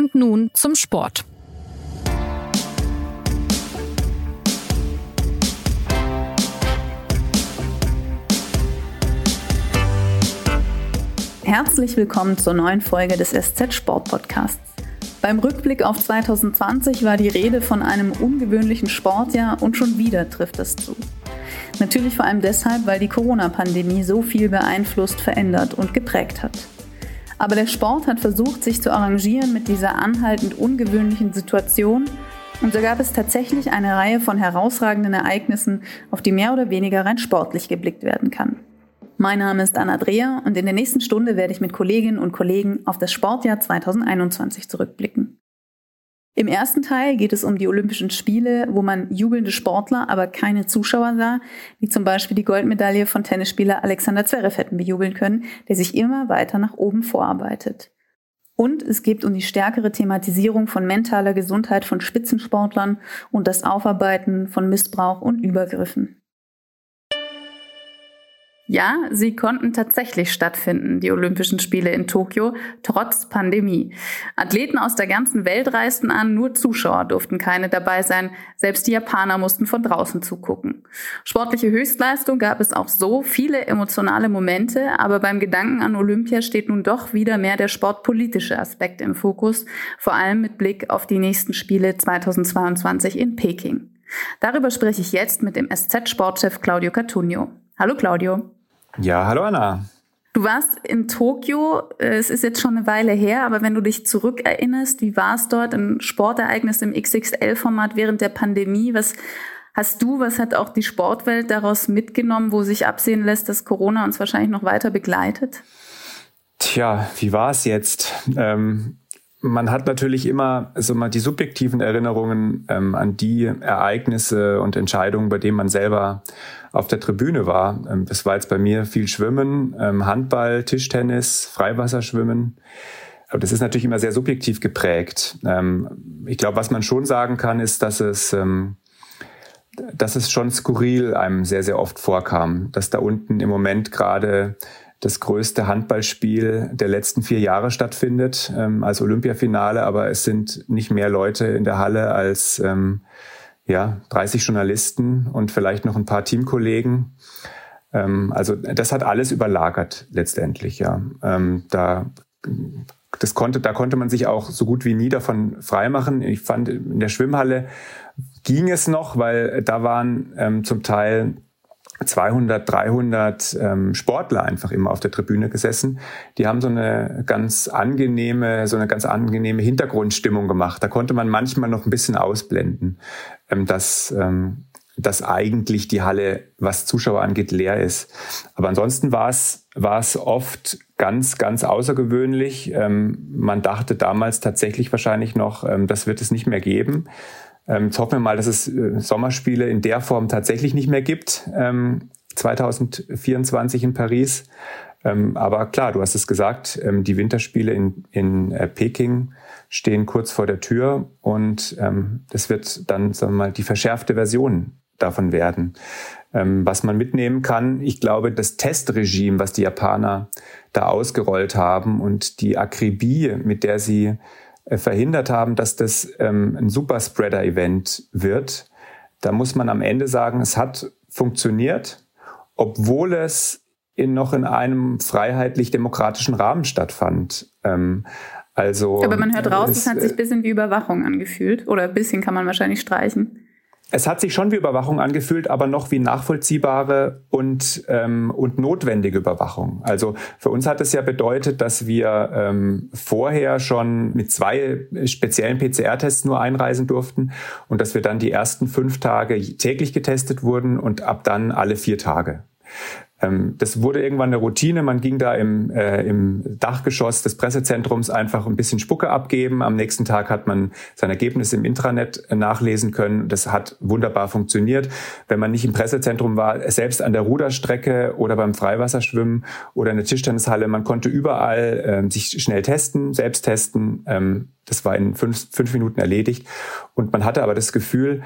Und nun zum Sport. Herzlich willkommen zur neuen Folge des SZ Sport Podcasts. Beim Rückblick auf 2020 war die Rede von einem ungewöhnlichen Sportjahr und schon wieder trifft es zu. Natürlich vor allem deshalb, weil die Corona-Pandemie so viel beeinflusst, verändert und geprägt hat. Aber der Sport hat versucht, sich zu arrangieren mit dieser anhaltend ungewöhnlichen Situation und so gab es tatsächlich eine Reihe von herausragenden Ereignissen, auf die mehr oder weniger rein sportlich geblickt werden kann. Mein Name ist Anna Dreher und in der nächsten Stunde werde ich mit Kolleginnen und Kollegen auf das Sportjahr 2021 zurückblicken. Im ersten Teil geht es um die Olympischen Spiele, wo man jubelnde Sportler, aber keine Zuschauer sah, wie zum Beispiel die Goldmedaille von Tennisspieler Alexander Zverev hätten bejubeln können, der sich immer weiter nach oben vorarbeitet. Und es geht um die stärkere Thematisierung von mentaler Gesundheit von Spitzensportlern und das Aufarbeiten von Missbrauch und Übergriffen. Ja, sie konnten tatsächlich stattfinden, die Olympischen Spiele in Tokio, trotz Pandemie. Athleten aus der ganzen Welt reisten an, nur Zuschauer durften keine dabei sein. Selbst die Japaner mussten von draußen zugucken. Sportliche Höchstleistung gab es auch so, viele emotionale Momente, aber beim Gedanken an Olympia steht nun doch wieder mehr der sportpolitische Aspekt im Fokus, vor allem mit Blick auf die nächsten Spiele 2022 in Peking. Darüber spreche ich jetzt mit dem SZ-Sportchef Claudio Cartunio. Hallo Claudio. Ja, hallo Anna. Du warst in Tokio, äh, es ist jetzt schon eine Weile her, aber wenn du dich zurückerinnerst, wie war es dort, ein Sportereignis im XXL-Format während der Pandemie? Was hast du, was hat auch die Sportwelt daraus mitgenommen, wo sich absehen lässt, dass Corona uns wahrscheinlich noch weiter begleitet? Tja, wie war es jetzt? Ähm, man hat natürlich immer also mal die subjektiven Erinnerungen ähm, an die Ereignisse und Entscheidungen, bei denen man selber auf der Tribüne war. Ähm, das war jetzt bei mir viel Schwimmen, ähm, Handball, Tischtennis, Freiwasserschwimmen. Aber das ist natürlich immer sehr subjektiv geprägt. Ähm, ich glaube, was man schon sagen kann, ist, dass es, ähm, dass es schon skurril einem sehr, sehr oft vorkam, dass da unten im Moment gerade das größte Handballspiel der letzten vier Jahre stattfindet ähm, als Olympiafinale, aber es sind nicht mehr Leute in der Halle als ähm, ja 30 Journalisten und vielleicht noch ein paar Teamkollegen. Ähm, also das hat alles überlagert letztendlich. Ja, ähm, da das konnte, da konnte man sich auch so gut wie nie davon freimachen. Ich fand in der Schwimmhalle ging es noch, weil da waren ähm, zum Teil 200, 300 ähm, Sportler einfach immer auf der Tribüne gesessen. Die haben so eine ganz angenehme, so eine ganz angenehme Hintergrundstimmung gemacht. Da konnte man manchmal noch ein bisschen ausblenden, ähm, dass, ähm, dass eigentlich die Halle, was Zuschauer angeht, leer ist. Aber ansonsten war es, war es oft ganz, ganz außergewöhnlich. Ähm, man dachte damals tatsächlich wahrscheinlich noch, ähm, das wird es nicht mehr geben. Ähm, jetzt hoffen wir mal, dass es äh, Sommerspiele in der Form tatsächlich nicht mehr gibt. Ähm, 2024 in Paris. Ähm, aber klar, du hast es gesagt, ähm, die Winterspiele in, in äh, Peking stehen kurz vor der Tür und ähm, das wird dann, sagen wir mal, die verschärfte Version davon werden. Ähm, was man mitnehmen kann, ich glaube, das Testregime, was die Japaner da ausgerollt haben und die Akribie, mit der sie verhindert haben, dass das ähm, ein Superspreader-Event wird. Da muss man am Ende sagen, es hat funktioniert, obwohl es in, noch in einem freiheitlich-demokratischen Rahmen stattfand. Ähm, also, Aber man hört raus, es, es hat sich ein bisschen wie Überwachung angefühlt. Oder ein bisschen kann man wahrscheinlich streichen es hat sich schon wie Überwachung angefühlt, aber noch wie nachvollziehbare und, ähm, und notwendige Überwachung. Also für uns hat es ja bedeutet, dass wir ähm, vorher schon mit zwei speziellen PCR-Tests nur einreisen durften und dass wir dann die ersten fünf Tage täglich getestet wurden und ab dann alle vier Tage. Ähm, das wurde irgendwann eine Routine. Man ging da im, äh, im Dachgeschoss des Pressezentrums einfach ein bisschen Spucke abgeben. Am nächsten Tag hat man sein Ergebnis im Intranet äh, nachlesen können. Das hat wunderbar funktioniert. Wenn man nicht im Pressezentrum war, selbst an der Ruderstrecke oder beim Freiwasserschwimmen oder in der Tischtennishalle, man konnte überall ähm, sich schnell testen, selbst testen. Ähm, das war in fünf, fünf Minuten erledigt. Und man hatte aber das Gefühl,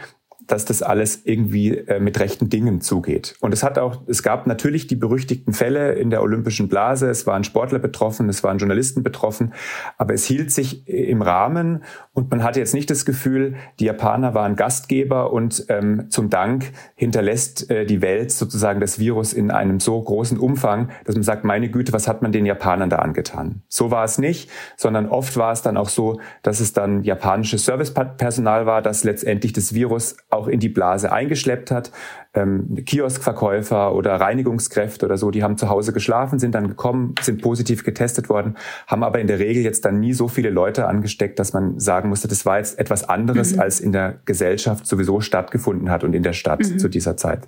dass das alles irgendwie äh, mit rechten Dingen zugeht. Und es hat auch, es gab natürlich die berüchtigten Fälle in der olympischen Blase. Es waren Sportler betroffen, es waren Journalisten betroffen, aber es hielt sich im Rahmen und man hatte jetzt nicht das Gefühl, die Japaner waren Gastgeber und ähm, zum Dank hinterlässt äh, die Welt sozusagen das Virus in einem so großen Umfang, dass man sagt, meine Güte, was hat man den Japanern da angetan? So war es nicht, sondern oft war es dann auch so, dass es dann japanisches Servicepersonal war, das letztendlich das Virus auch in die Blase eingeschleppt hat. Ähm, Kioskverkäufer oder Reinigungskräfte oder so, die haben zu Hause geschlafen, sind dann gekommen, sind positiv getestet worden, haben aber in der Regel jetzt dann nie so viele Leute angesteckt, dass man sagen musste, das war jetzt etwas anderes, mhm. als in der Gesellschaft sowieso stattgefunden hat und in der Stadt mhm. zu dieser Zeit.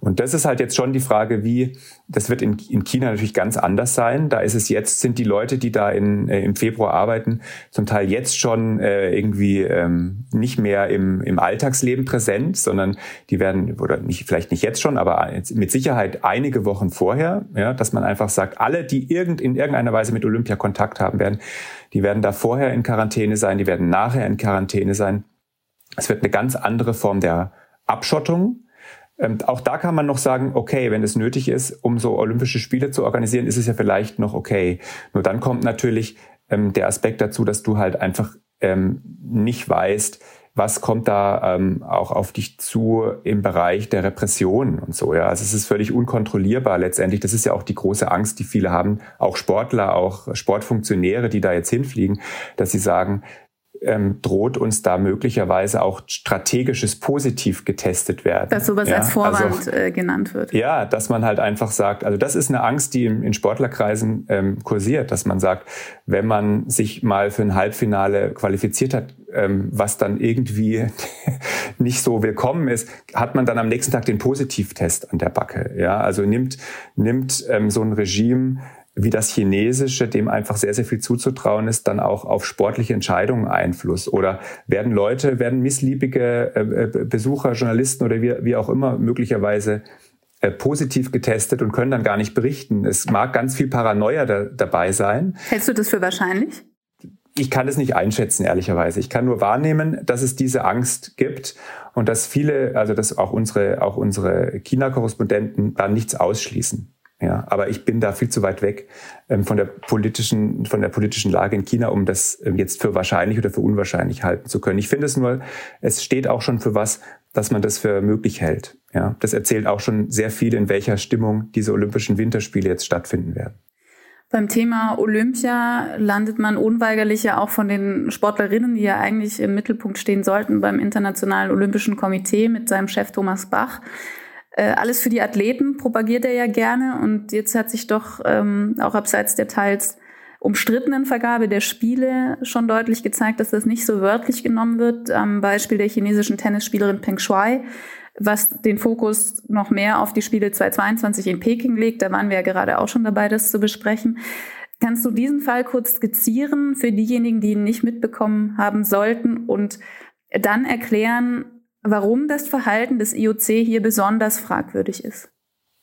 Und das ist halt jetzt schon die Frage, wie, das wird in, in China natürlich ganz anders sein. Da ist es jetzt, sind die Leute, die da in, äh, im Februar arbeiten, zum Teil jetzt schon äh, irgendwie ähm, nicht mehr im, im Alltagsleben präsent, sondern die werden, oder nicht vielleicht nicht jetzt schon, aber mit Sicherheit einige Wochen vorher, ja, dass man einfach sagt, alle, die irgend, in irgendeiner Weise mit Olympia Kontakt haben werden, die werden da vorher in Quarantäne sein, die werden nachher in Quarantäne sein. Es wird eine ganz andere Form der Abschottung. Ähm, auch da kann man noch sagen, okay, wenn es nötig ist, um so Olympische Spiele zu organisieren, ist es ja vielleicht noch okay. Nur dann kommt natürlich ähm, der Aspekt dazu, dass du halt einfach ähm, nicht weißt, was kommt da ähm, auch auf dich zu im Bereich der Repression und so. Ja, also es ist völlig unkontrollierbar letztendlich. Das ist ja auch die große Angst, die viele haben, auch Sportler, auch Sportfunktionäre, die da jetzt hinfliegen, dass sie sagen, ähm, droht uns da möglicherweise auch strategisches Positiv getestet werden. Dass sowas ja, als Vorwand also, äh, genannt wird. Ja, dass man halt einfach sagt, also das ist eine Angst, die in, in Sportlerkreisen ähm, kursiert, dass man sagt, wenn man sich mal für ein Halbfinale qualifiziert hat, ähm, was dann irgendwie nicht so willkommen ist, hat man dann am nächsten Tag den Positivtest an der Backe. Ja, also nimmt nimmt ähm, so ein Regime wie das Chinesische, dem einfach sehr, sehr viel zuzutrauen ist, dann auch auf sportliche Entscheidungen Einfluss? Oder werden Leute, werden missliebige äh, äh, Besucher, Journalisten oder wie, wie auch immer möglicherweise äh, positiv getestet und können dann gar nicht berichten? Es mag ganz viel Paranoia da, dabei sein. Hältst du das für wahrscheinlich? Ich kann es nicht einschätzen, ehrlicherweise. Ich kann nur wahrnehmen, dass es diese Angst gibt und dass viele, also dass auch unsere, auch unsere China-Korrespondenten da nichts ausschließen. Ja, aber ich bin da viel zu weit weg ähm, von der politischen, von der politischen Lage in China, um das ähm, jetzt für wahrscheinlich oder für unwahrscheinlich halten zu können. Ich finde es nur, es steht auch schon für was, dass man das für möglich hält. Ja, das erzählt auch schon sehr viel, in welcher Stimmung diese Olympischen Winterspiele jetzt stattfinden werden. Beim Thema Olympia landet man unweigerlich ja auch von den Sportlerinnen, die ja eigentlich im Mittelpunkt stehen sollten, beim Internationalen Olympischen Komitee mit seinem Chef Thomas Bach. Äh, alles für die Athleten propagiert er ja gerne und jetzt hat sich doch ähm, auch abseits der teils umstrittenen Vergabe der Spiele schon deutlich gezeigt, dass das nicht so wörtlich genommen wird. Am Beispiel der chinesischen Tennisspielerin Peng Shuai, was den Fokus noch mehr auf die Spiele 2022 in Peking legt. Da waren wir ja gerade auch schon dabei, das zu besprechen. Kannst du diesen Fall kurz skizzieren für diejenigen, die ihn nicht mitbekommen haben sollten und dann erklären, warum das Verhalten des IOC hier besonders fragwürdig ist.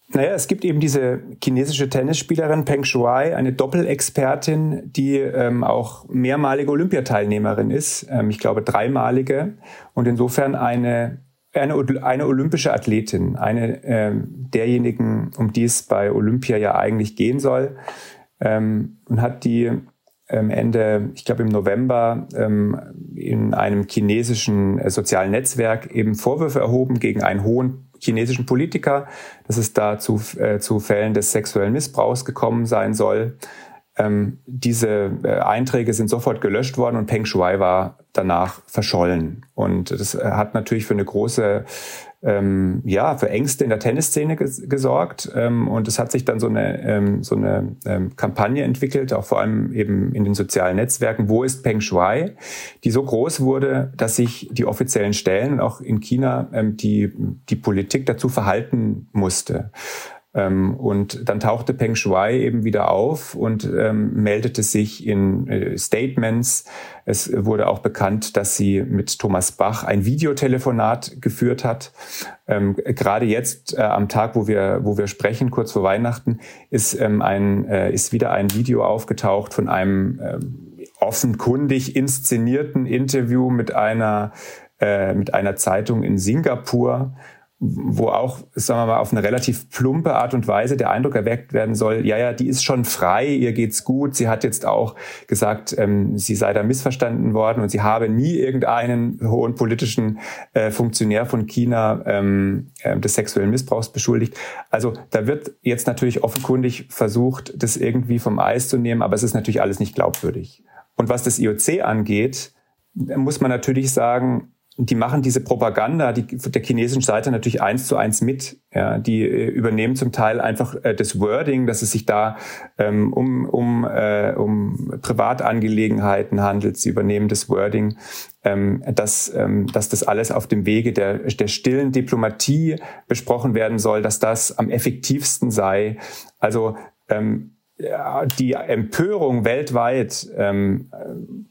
Naja, es gibt eben diese chinesische Tennisspielerin Peng Shuai, eine Doppelexpertin, die ähm, auch mehrmalige Olympiateilnehmerin ist. Ähm, ich glaube dreimalige und insofern eine eine, eine olympische Athletin, eine ähm, derjenigen, um die es bei Olympia ja eigentlich gehen soll, ähm, und hat die Ende, ich glaube im November, ähm, in einem chinesischen äh, sozialen Netzwerk eben Vorwürfe erhoben gegen einen hohen chinesischen Politiker, dass es da zu, äh, zu Fällen des sexuellen Missbrauchs gekommen sein soll. Ähm, diese äh, Einträge sind sofort gelöscht worden und Peng Shuai war danach verschollen. Und das hat natürlich für eine große ähm, ja, für Ängste in der Tennisszene ges gesorgt. Ähm, und es hat sich dann so eine, ähm, so eine ähm, Kampagne entwickelt, auch vor allem eben in den sozialen Netzwerken, wo ist Peng Shuai, die so groß wurde, dass sich die offiziellen Stellen auch in China ähm, die, die Politik dazu verhalten musste. Ähm, und dann tauchte Peng Shuai eben wieder auf und ähm, meldete sich in äh, Statements. Es wurde auch bekannt, dass sie mit Thomas Bach ein Videotelefonat geführt hat. Ähm, gerade jetzt äh, am Tag, wo wir, wo wir sprechen, kurz vor Weihnachten, ist, ähm, ein, äh, ist wieder ein Video aufgetaucht von einem ähm, offenkundig inszenierten Interview mit einer äh, mit einer Zeitung in Singapur, wo auch, sagen wir mal, auf eine relativ plumpe Art und Weise der Eindruck erweckt werden soll, ja, ja, die ist schon frei, ihr geht's gut. Sie hat jetzt auch gesagt, ähm, sie sei da missverstanden worden und sie habe nie irgendeinen hohen politischen äh, Funktionär von China ähm, äh, des sexuellen Missbrauchs beschuldigt. Also da wird jetzt natürlich offenkundig versucht, das irgendwie vom Eis zu nehmen, aber es ist natürlich alles nicht glaubwürdig. Und was das IOC angeht, muss man natürlich sagen, die machen diese Propaganda die, der chinesischen Seite natürlich eins zu eins mit. Ja, die äh, übernehmen zum Teil einfach äh, das Wording, dass es sich da ähm, um, um, äh, um Privatangelegenheiten handelt. Sie übernehmen das Wording, ähm, dass, ähm, dass das alles auf dem Wege der, der stillen Diplomatie besprochen werden soll, dass das am effektivsten sei. Also ähm, die Empörung weltweit, ähm,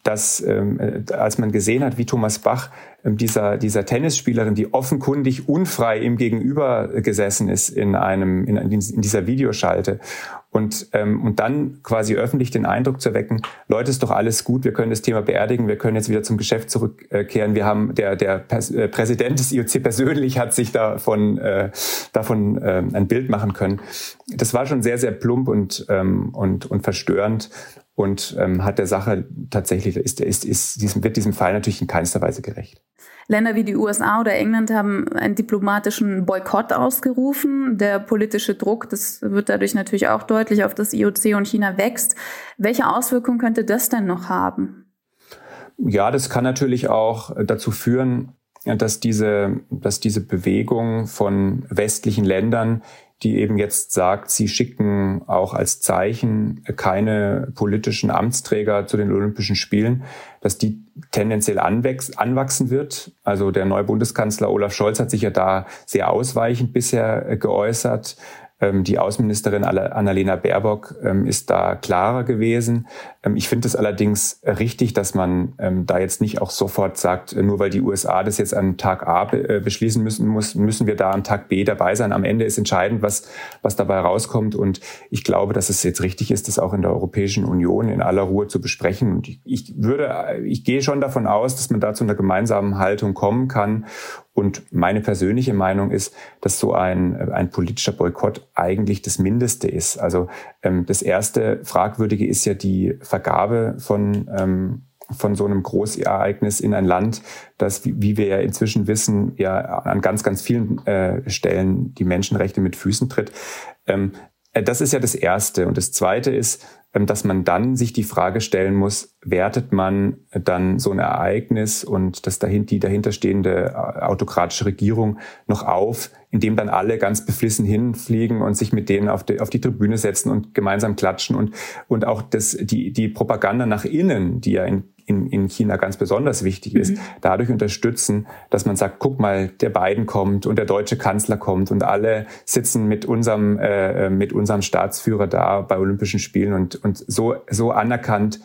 dass ähm, als man gesehen hat, wie Thomas Bach dieser, dieser Tennisspielerin, die offenkundig unfrei ihm gegenüber gesessen ist in einem, in, in dieser Videoschalte. Und, ähm, und dann quasi öffentlich den Eindruck zu erwecken, Leute, ist doch alles gut, wir können das Thema beerdigen, wir können jetzt wieder zum Geschäft zurückkehren. Wir haben, der, der äh, Präsident des IOC persönlich hat sich davon, äh, davon äh, ein Bild machen können. Das war schon sehr, sehr plump und, ähm, und, und verstörend und ähm, hat der Sache tatsächlich, ist, ist, ist diesem, wird diesem Fall natürlich in keinster Weise gerecht. Länder wie die USA oder England haben einen diplomatischen Boykott ausgerufen. Der politische Druck, das wird dadurch natürlich auch deutlich auf das IOC und China wächst. Welche Auswirkungen könnte das denn noch haben? Ja, das kann natürlich auch dazu führen, dass diese, dass diese Bewegung von westlichen Ländern die eben jetzt sagt, sie schicken auch als Zeichen keine politischen Amtsträger zu den Olympischen Spielen, dass die tendenziell anwachsen wird. Also der neue Bundeskanzler Olaf Scholz hat sich ja da sehr ausweichend bisher geäußert. Ähm, die Außenministerin Annalena Baerbock ähm, ist da klarer gewesen. Ähm, ich finde es allerdings richtig, dass man da jetzt nicht auch sofort sagt, äh, nur weil die USA das jetzt an Tag A äh, beschließen müssen, müssen wir da am Tag B dabei sein. Am Ende ist entscheidend, was, was dabei rauskommt. Und ich glaube, dass es jetzt richtig ist, das auch in der Europäischen Union in aller Ruhe zu besprechen. Und ich würde, ich gehe schon davon aus, dass man da zu einer gemeinsamen Haltung kommen kann und meine persönliche Meinung ist, dass so ein, ein politischer Boykott eigentlich das Mindeste ist. Also ähm, das erste Fragwürdige ist ja die Vergabe von ähm, von so einem Großereignis in ein Land, das, wie wir ja inzwischen wissen, ja an ganz, ganz vielen äh, Stellen die Menschenrechte mit Füßen tritt. Ähm, äh, das ist ja das Erste. Und das Zweite ist, ähm, dass man dann sich die Frage stellen muss, wertet man dann so ein Ereignis und das dahin, die dahinterstehende äh, autokratische Regierung noch auf, indem dann alle ganz beflissen hinfliegen und sich mit denen auf die, auf die Tribüne setzen und gemeinsam klatschen und, und auch das, die, die Propaganda nach innen, die ja in in, in China ganz besonders wichtig ist, mhm. dadurch unterstützen, dass man sagt, guck mal, der Biden kommt und der deutsche Kanzler kommt und alle sitzen mit unserem, äh, mit unserem Staatsführer da bei Olympischen Spielen und, und so, so anerkannt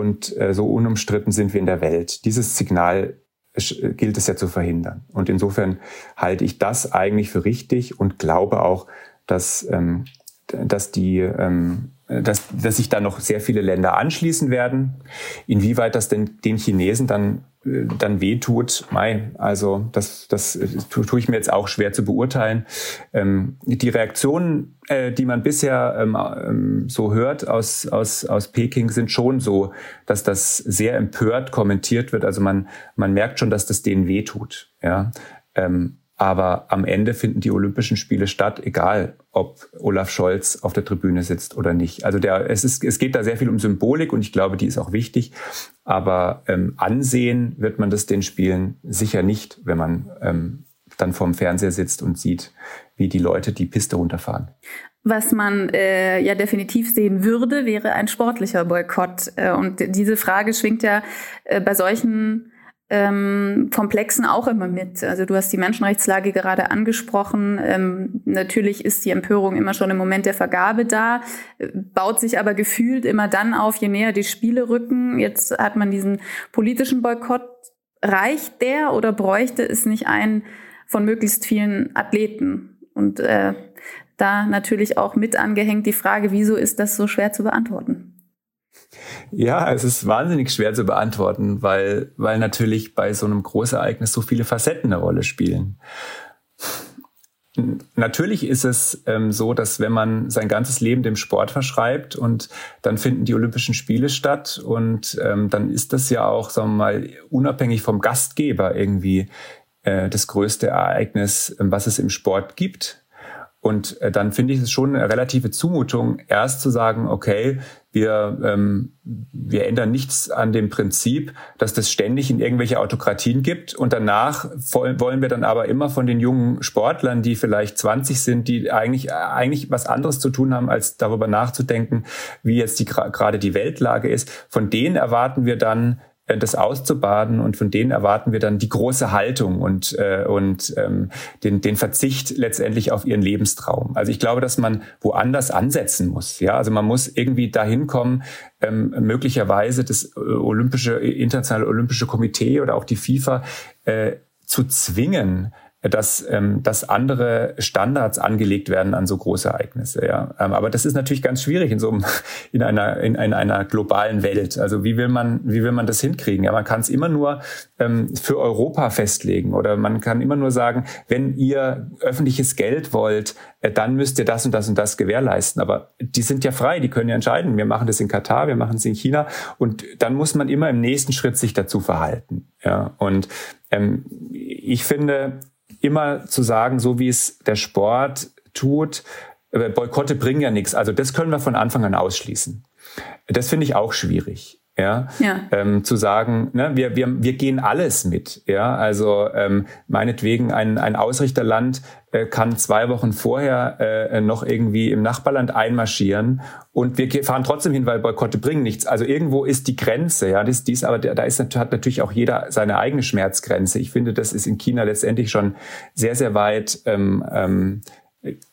und äh, so unumstritten sind wir in der Welt. Dieses Signal gilt es ja zu verhindern. Und insofern halte ich das eigentlich für richtig und glaube auch, dass, ähm, dass die ähm, dass, dass sich da noch sehr viele Länder anschließen werden. Inwieweit das denn den Chinesen dann äh, dann wehtut, Mai, also das, das tue ich mir jetzt auch schwer zu beurteilen. Ähm, die Reaktionen, äh, die man bisher ähm, ähm, so hört aus, aus, aus Peking, sind schon so, dass das sehr empört kommentiert wird. Also man, man merkt schon, dass das denen wehtut. Ja? Ähm, aber am Ende finden die Olympischen Spiele statt, egal ob Olaf Scholz auf der Tribüne sitzt oder nicht. Also der, es, ist, es geht da sehr viel um Symbolik und ich glaube, die ist auch wichtig. Aber ähm, ansehen wird man das den Spielen sicher nicht, wenn man ähm, dann vorm Fernseher sitzt und sieht, wie die Leute die Piste runterfahren. Was man äh, ja definitiv sehen würde, wäre ein sportlicher Boykott. Äh, und diese Frage schwingt ja äh, bei solchen ähm, Komplexen auch immer mit. Also du hast die Menschenrechtslage gerade angesprochen. Ähm, natürlich ist die Empörung immer schon im Moment der Vergabe da, baut sich aber gefühlt immer dann auf, je näher die Spiele rücken. Jetzt hat man diesen politischen Boykott. Reicht der oder bräuchte es nicht einen von möglichst vielen Athleten? Und äh, da natürlich auch mit angehängt die Frage, wieso ist das so schwer zu beantworten? Ja, es ist wahnsinnig schwer zu beantworten, weil, weil natürlich bei so einem Großereignis so viele Facetten eine Rolle spielen. Natürlich ist es ähm, so, dass wenn man sein ganzes Leben dem Sport verschreibt und dann finden die Olympischen Spiele statt und ähm, dann ist das ja auch, sagen wir mal, unabhängig vom Gastgeber irgendwie äh, das größte Ereignis, ähm, was es im Sport gibt. Und äh, dann finde ich es schon eine relative Zumutung, erst zu sagen, okay, wir, ähm, wir ändern nichts an dem Prinzip, dass das ständig in irgendwelche Autokratien gibt. Und danach wollen wir dann aber immer von den jungen Sportlern, die vielleicht 20 sind, die eigentlich, eigentlich was anderes zu tun haben, als darüber nachzudenken, wie jetzt die, gerade die Weltlage ist. Von denen erwarten wir dann, das auszubaden und von denen erwarten wir dann die große Haltung und, äh, und ähm, den, den Verzicht letztendlich auf ihren Lebenstraum. Also ich glaube, dass man woanders ansetzen muss. Ja, also man muss irgendwie dahin kommen, ähm, möglicherweise das äh, olympische internationale olympische Komitee oder auch die FIFA äh, zu zwingen, dass, ähm, dass andere Standards angelegt werden an so große Ereignisse. Ja. Ähm, aber das ist natürlich ganz schwierig in so einem, in einer, in, in einer globalen Welt. Also wie will man, wie will man das hinkriegen? Ja, man kann es immer nur ähm, für Europa festlegen oder man kann immer nur sagen, wenn ihr öffentliches Geld wollt, äh, dann müsst ihr das und das und das gewährleisten. Aber die sind ja frei, die können ja entscheiden. Wir machen das in Katar, wir machen es in China und dann muss man immer im nächsten Schritt sich dazu verhalten. Ja, und ähm, ich finde, immer zu sagen, so wie es der Sport tut, äh, Boykotte bringen ja nichts. Also das können wir von Anfang an ausschließen. Das finde ich auch schwierig. Ja, ja. Ähm, zu sagen, ne, wir, wir, wir gehen alles mit. Ja, also ähm, meinetwegen ein, ein Ausrichterland äh, kann zwei Wochen vorher äh, noch irgendwie im Nachbarland einmarschieren und wir fahren trotzdem hin, weil Boykotte bringen nichts. Also irgendwo ist die Grenze, ja, das, dies, aber da ist hat natürlich auch jeder seine eigene Schmerzgrenze. Ich finde, das ist in China letztendlich schon sehr, sehr weit ähm, ähm,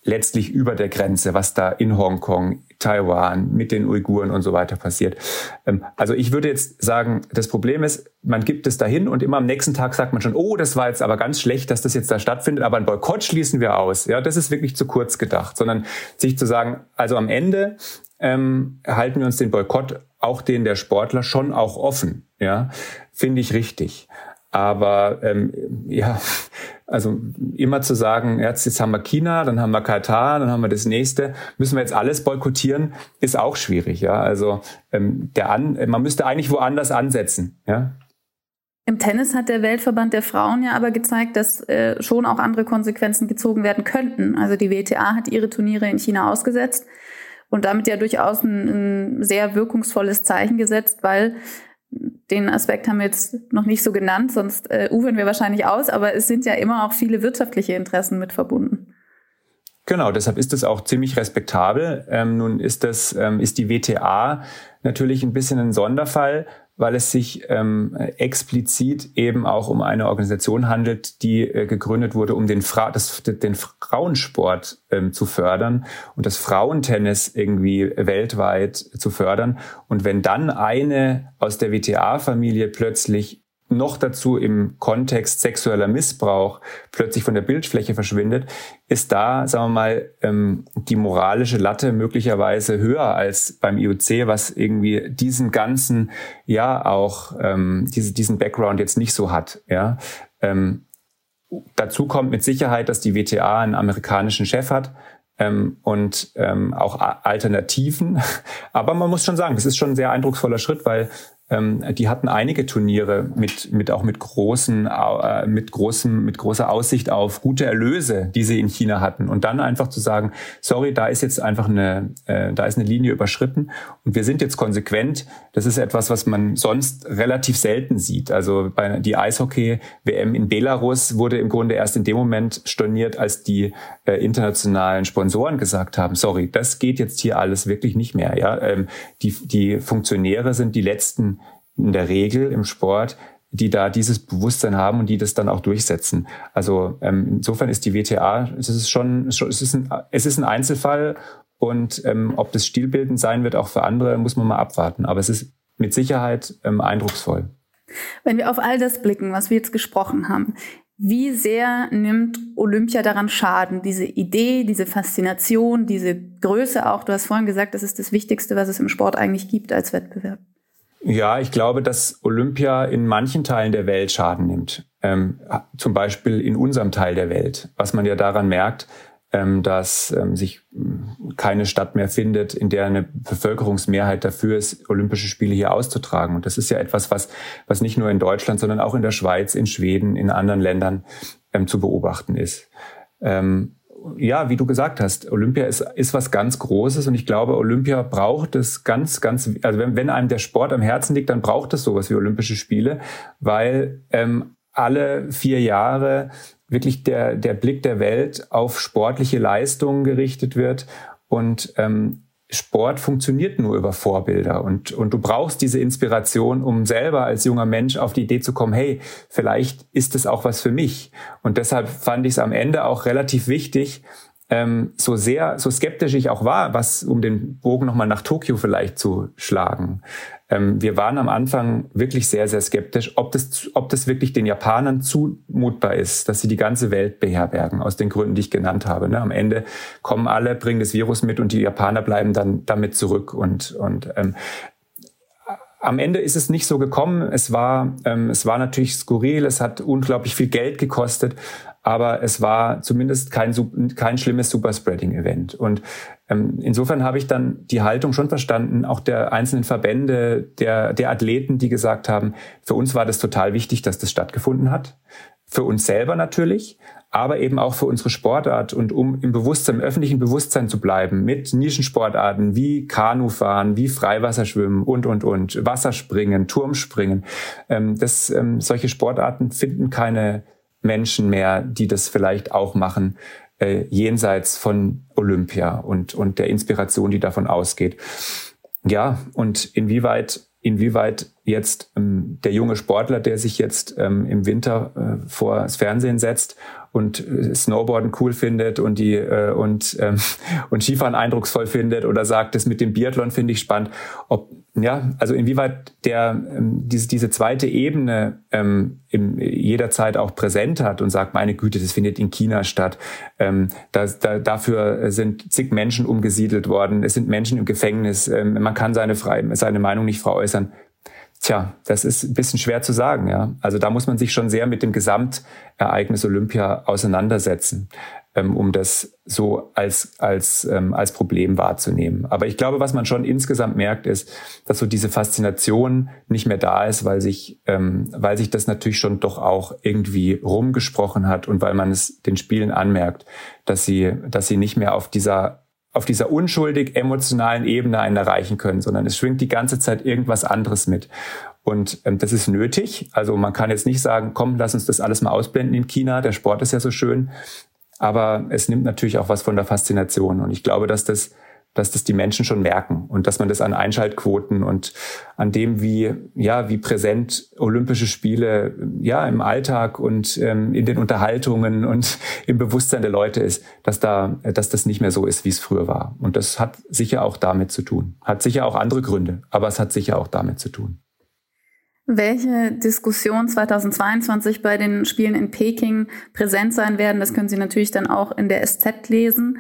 letztlich über der Grenze, was da in Hongkong, Taiwan, mit den Uiguren und so weiter passiert. Ähm, also ich würde jetzt sagen, das Problem ist, man gibt es dahin und immer am nächsten Tag sagt man schon, oh, das war jetzt aber ganz schlecht, dass das jetzt da stattfindet, aber ein Boykott schließen wir aus. Ja, das ist wirklich zu kurz gedacht, sondern sich zu sagen, also am Ende ähm, halten wir uns den Boykott, auch den der Sportler, schon auch offen. Ja, finde ich richtig. Aber ähm, ja, also immer zu sagen, jetzt, jetzt haben wir China, dann haben wir Katar, dann haben wir das nächste, müssen wir jetzt alles boykottieren, ist auch schwierig. Ja, also ähm, der an, man müsste eigentlich woanders ansetzen. Ja. Im Tennis hat der Weltverband der Frauen ja aber gezeigt, dass äh, schon auch andere Konsequenzen gezogen werden könnten. Also die WTA hat ihre Turniere in China ausgesetzt und damit ja durchaus ein, ein sehr wirkungsvolles Zeichen gesetzt, weil den Aspekt haben wir jetzt noch nicht so genannt, sonst äh, ufern wir wahrscheinlich aus, aber es sind ja immer auch viele wirtschaftliche Interessen mit verbunden. Genau, deshalb ist es auch ziemlich respektabel. Ähm, nun ist das, ähm, ist die WTA natürlich ein bisschen ein Sonderfall, weil es sich ähm, explizit eben auch um eine Organisation handelt, die äh, gegründet wurde, um den, Fra das, den Frauensport ähm, zu fördern und das Frauentennis irgendwie weltweit zu fördern. Und wenn dann eine aus der WTA-Familie plötzlich noch dazu im Kontext sexueller Missbrauch plötzlich von der Bildfläche verschwindet, ist da, sagen wir mal, ähm, die moralische Latte möglicherweise höher als beim IOC, was irgendwie diesen ganzen, ja auch ähm, diese, diesen Background jetzt nicht so hat. Ja, ähm, dazu kommt mit Sicherheit, dass die WTA einen amerikanischen Chef hat, ähm, und ähm, auch Alternativen. Aber man muss schon sagen, das ist schon ein sehr eindrucksvoller Schritt, weil ähm, die hatten einige Turniere mit, mit auch mit großen, äh, mit großem, mit großer Aussicht auf gute Erlöse, die sie in China hatten. Und dann einfach zu sagen, sorry, da ist jetzt einfach eine, äh, da ist eine Linie überschritten und wir sind jetzt konsequent. Das ist etwas, was man sonst relativ selten sieht. Also bei die Eishockey-WM in Belarus wurde im Grunde erst in dem Moment storniert, als die äh, internationalen Sponsoren gesagt haben, sorry, das geht jetzt hier alles wirklich nicht mehr. Ja, ähm, die, die Funktionäre sind die letzten in der Regel im Sport, die da dieses Bewusstsein haben und die das dann auch durchsetzen. Also ähm, insofern ist die WTA, es ist schon, es ist ein, es ist ein Einzelfall und ähm, ob das stilbildend sein wird, auch für andere, muss man mal abwarten. Aber es ist mit Sicherheit ähm, eindrucksvoll. Wenn wir auf all das blicken, was wir jetzt gesprochen haben, Wie sehr nimmt Olympia daran Schaden? Diese Idee, diese Faszination, diese Größe auch. Du hast vorhin gesagt, das ist das Wichtigste, was es im Sport eigentlich gibt als Wettbewerb. Ja, ich glaube, dass Olympia in manchen Teilen der Welt Schaden nimmt. Ähm, zum Beispiel in unserem Teil der Welt. Was man ja daran merkt, ähm, dass ähm, sich hm, keine Stadt mehr findet, in der eine Bevölkerungsmehrheit dafür ist, Olympische Spiele hier auszutragen. Und das ist ja etwas, was, was nicht nur in Deutschland, sondern auch in der Schweiz, in Schweden, in anderen Ländern ähm, zu beobachten ist. Ähm, ja, wie du gesagt hast, Olympia ist, ist was ganz Großes und ich glaube, Olympia braucht es ganz, ganz, also wenn, wenn einem der Sport am Herzen liegt, dann braucht es sowas wie Olympische Spiele, weil ähm, alle vier Jahre wirklich der, der Blick der Welt auf sportliche Leistungen gerichtet wird und ähm, Sport funktioniert nur über Vorbilder und, und du brauchst diese Inspiration, um selber als junger Mensch auf die Idee zu kommen, hey, vielleicht ist es auch was für mich. Und deshalb fand ich es am Ende auch relativ wichtig, ähm, so sehr, so skeptisch ich auch war, was um den Bogen nochmal nach Tokio vielleicht zu schlagen. Ähm, wir waren am Anfang wirklich sehr, sehr skeptisch, ob das, ob das wirklich den Japanern zumutbar ist, dass sie die ganze Welt beherbergen, aus den Gründen, die ich genannt habe. Ne? Am Ende kommen alle, bringen das Virus mit und die Japaner bleiben dann damit zurück und, und ähm, am Ende ist es nicht so gekommen. Es war, ähm, es war natürlich skurril. Es hat unglaublich viel Geld gekostet aber es war zumindest kein, kein schlimmes Superspreading-Event. Und insofern habe ich dann die Haltung schon verstanden, auch der einzelnen Verbände, der, der Athleten, die gesagt haben, für uns war das total wichtig, dass das stattgefunden hat. Für uns selber natürlich, aber eben auch für unsere Sportart und um im Bewusstsein, im öffentlichen Bewusstsein zu bleiben mit Nischensportarten wie Kanufahren, wie Freiwasserschwimmen und, und, und, Wasserspringen, Turmspringen. Ähm, das, ähm, solche Sportarten finden keine Menschen mehr, die das vielleicht auch machen, äh, jenseits von Olympia und, und der Inspiration, die davon ausgeht. Ja, und inwieweit, inwieweit jetzt ähm, der junge Sportler, der sich jetzt ähm, im Winter äh, vor das Fernsehen setzt und äh, Snowboarden cool findet und die äh, und ähm, und Skifahren eindrucksvoll findet oder sagt, das mit dem Biathlon finde ich spannend, ob ja, also inwieweit der ähm, diese, diese zweite Ebene ähm, in jederzeit auch präsent hat und sagt, meine Güte, das findet in China statt. Ähm, da, da, dafür sind zig Menschen umgesiedelt worden. Es sind Menschen im Gefängnis. Ähm, man kann seine, frei, seine Meinung nicht frei äußern. Tja, das ist ein bisschen schwer zu sagen, ja. Also da muss man sich schon sehr mit dem Gesamtereignis Olympia auseinandersetzen, ähm, um das so als, als, ähm, als Problem wahrzunehmen. Aber ich glaube, was man schon insgesamt merkt, ist, dass so diese Faszination nicht mehr da ist, weil sich, ähm, weil sich das natürlich schon doch auch irgendwie rumgesprochen hat und weil man es den Spielen anmerkt, dass sie, dass sie nicht mehr auf dieser auf dieser unschuldig emotionalen Ebene einen erreichen können, sondern es schwingt die ganze Zeit irgendwas anderes mit. Und ähm, das ist nötig. Also man kann jetzt nicht sagen, komm, lass uns das alles mal ausblenden in China. Der Sport ist ja so schön. Aber es nimmt natürlich auch was von der Faszination. Und ich glaube, dass das dass das die Menschen schon merken und dass man das an Einschaltquoten und an dem, wie, ja, wie präsent Olympische Spiele, ja, im Alltag und ähm, in den Unterhaltungen und im Bewusstsein der Leute ist, dass da, dass das nicht mehr so ist, wie es früher war. Und das hat sicher auch damit zu tun. Hat sicher auch andere Gründe, aber es hat sicher auch damit zu tun. Welche Diskussionen 2022 bei den Spielen in Peking präsent sein werden, das können Sie natürlich dann auch in der SZ lesen.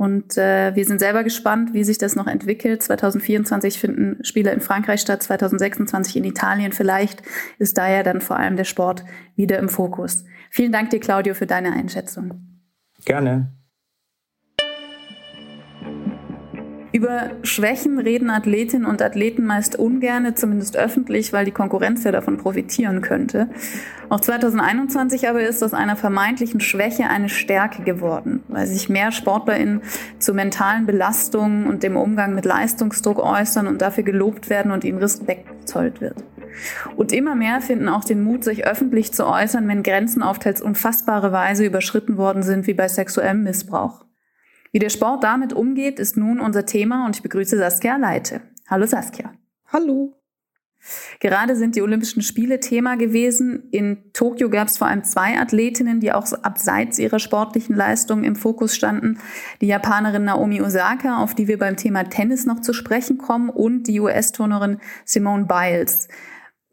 Und äh, wir sind selber gespannt, wie sich das noch entwickelt. 2024 finden Spiele in Frankreich statt, 2026 in Italien. Vielleicht ist da ja dann vor allem der Sport wieder im Fokus. Vielen Dank dir, Claudio, für deine Einschätzung. Gerne. Über Schwächen reden Athletinnen und Athleten meist ungerne, zumindest öffentlich, weil die Konkurrenz ja davon profitieren könnte. Auch 2021 aber ist aus einer vermeintlichen Schwäche eine Stärke geworden, weil sich mehr SportlerInnen zu mentalen Belastungen und dem Umgang mit Leistungsdruck äußern und dafür gelobt werden und ihnen Respekt gezollt wird. Und immer mehr finden auch den Mut, sich öffentlich zu äußern, wenn Grenzen auf teils unfassbare Weise überschritten worden sind, wie bei sexuellem Missbrauch. Wie der Sport damit umgeht, ist nun unser Thema und ich begrüße Saskia Leite. Hallo Saskia. Hallo. Gerade sind die Olympischen Spiele Thema gewesen. In Tokio gab es vor allem zwei Athletinnen, die auch abseits ihrer sportlichen Leistungen im Fokus standen. Die Japanerin Naomi Osaka, auf die wir beim Thema Tennis noch zu sprechen kommen, und die US-Turnerin Simone Biles.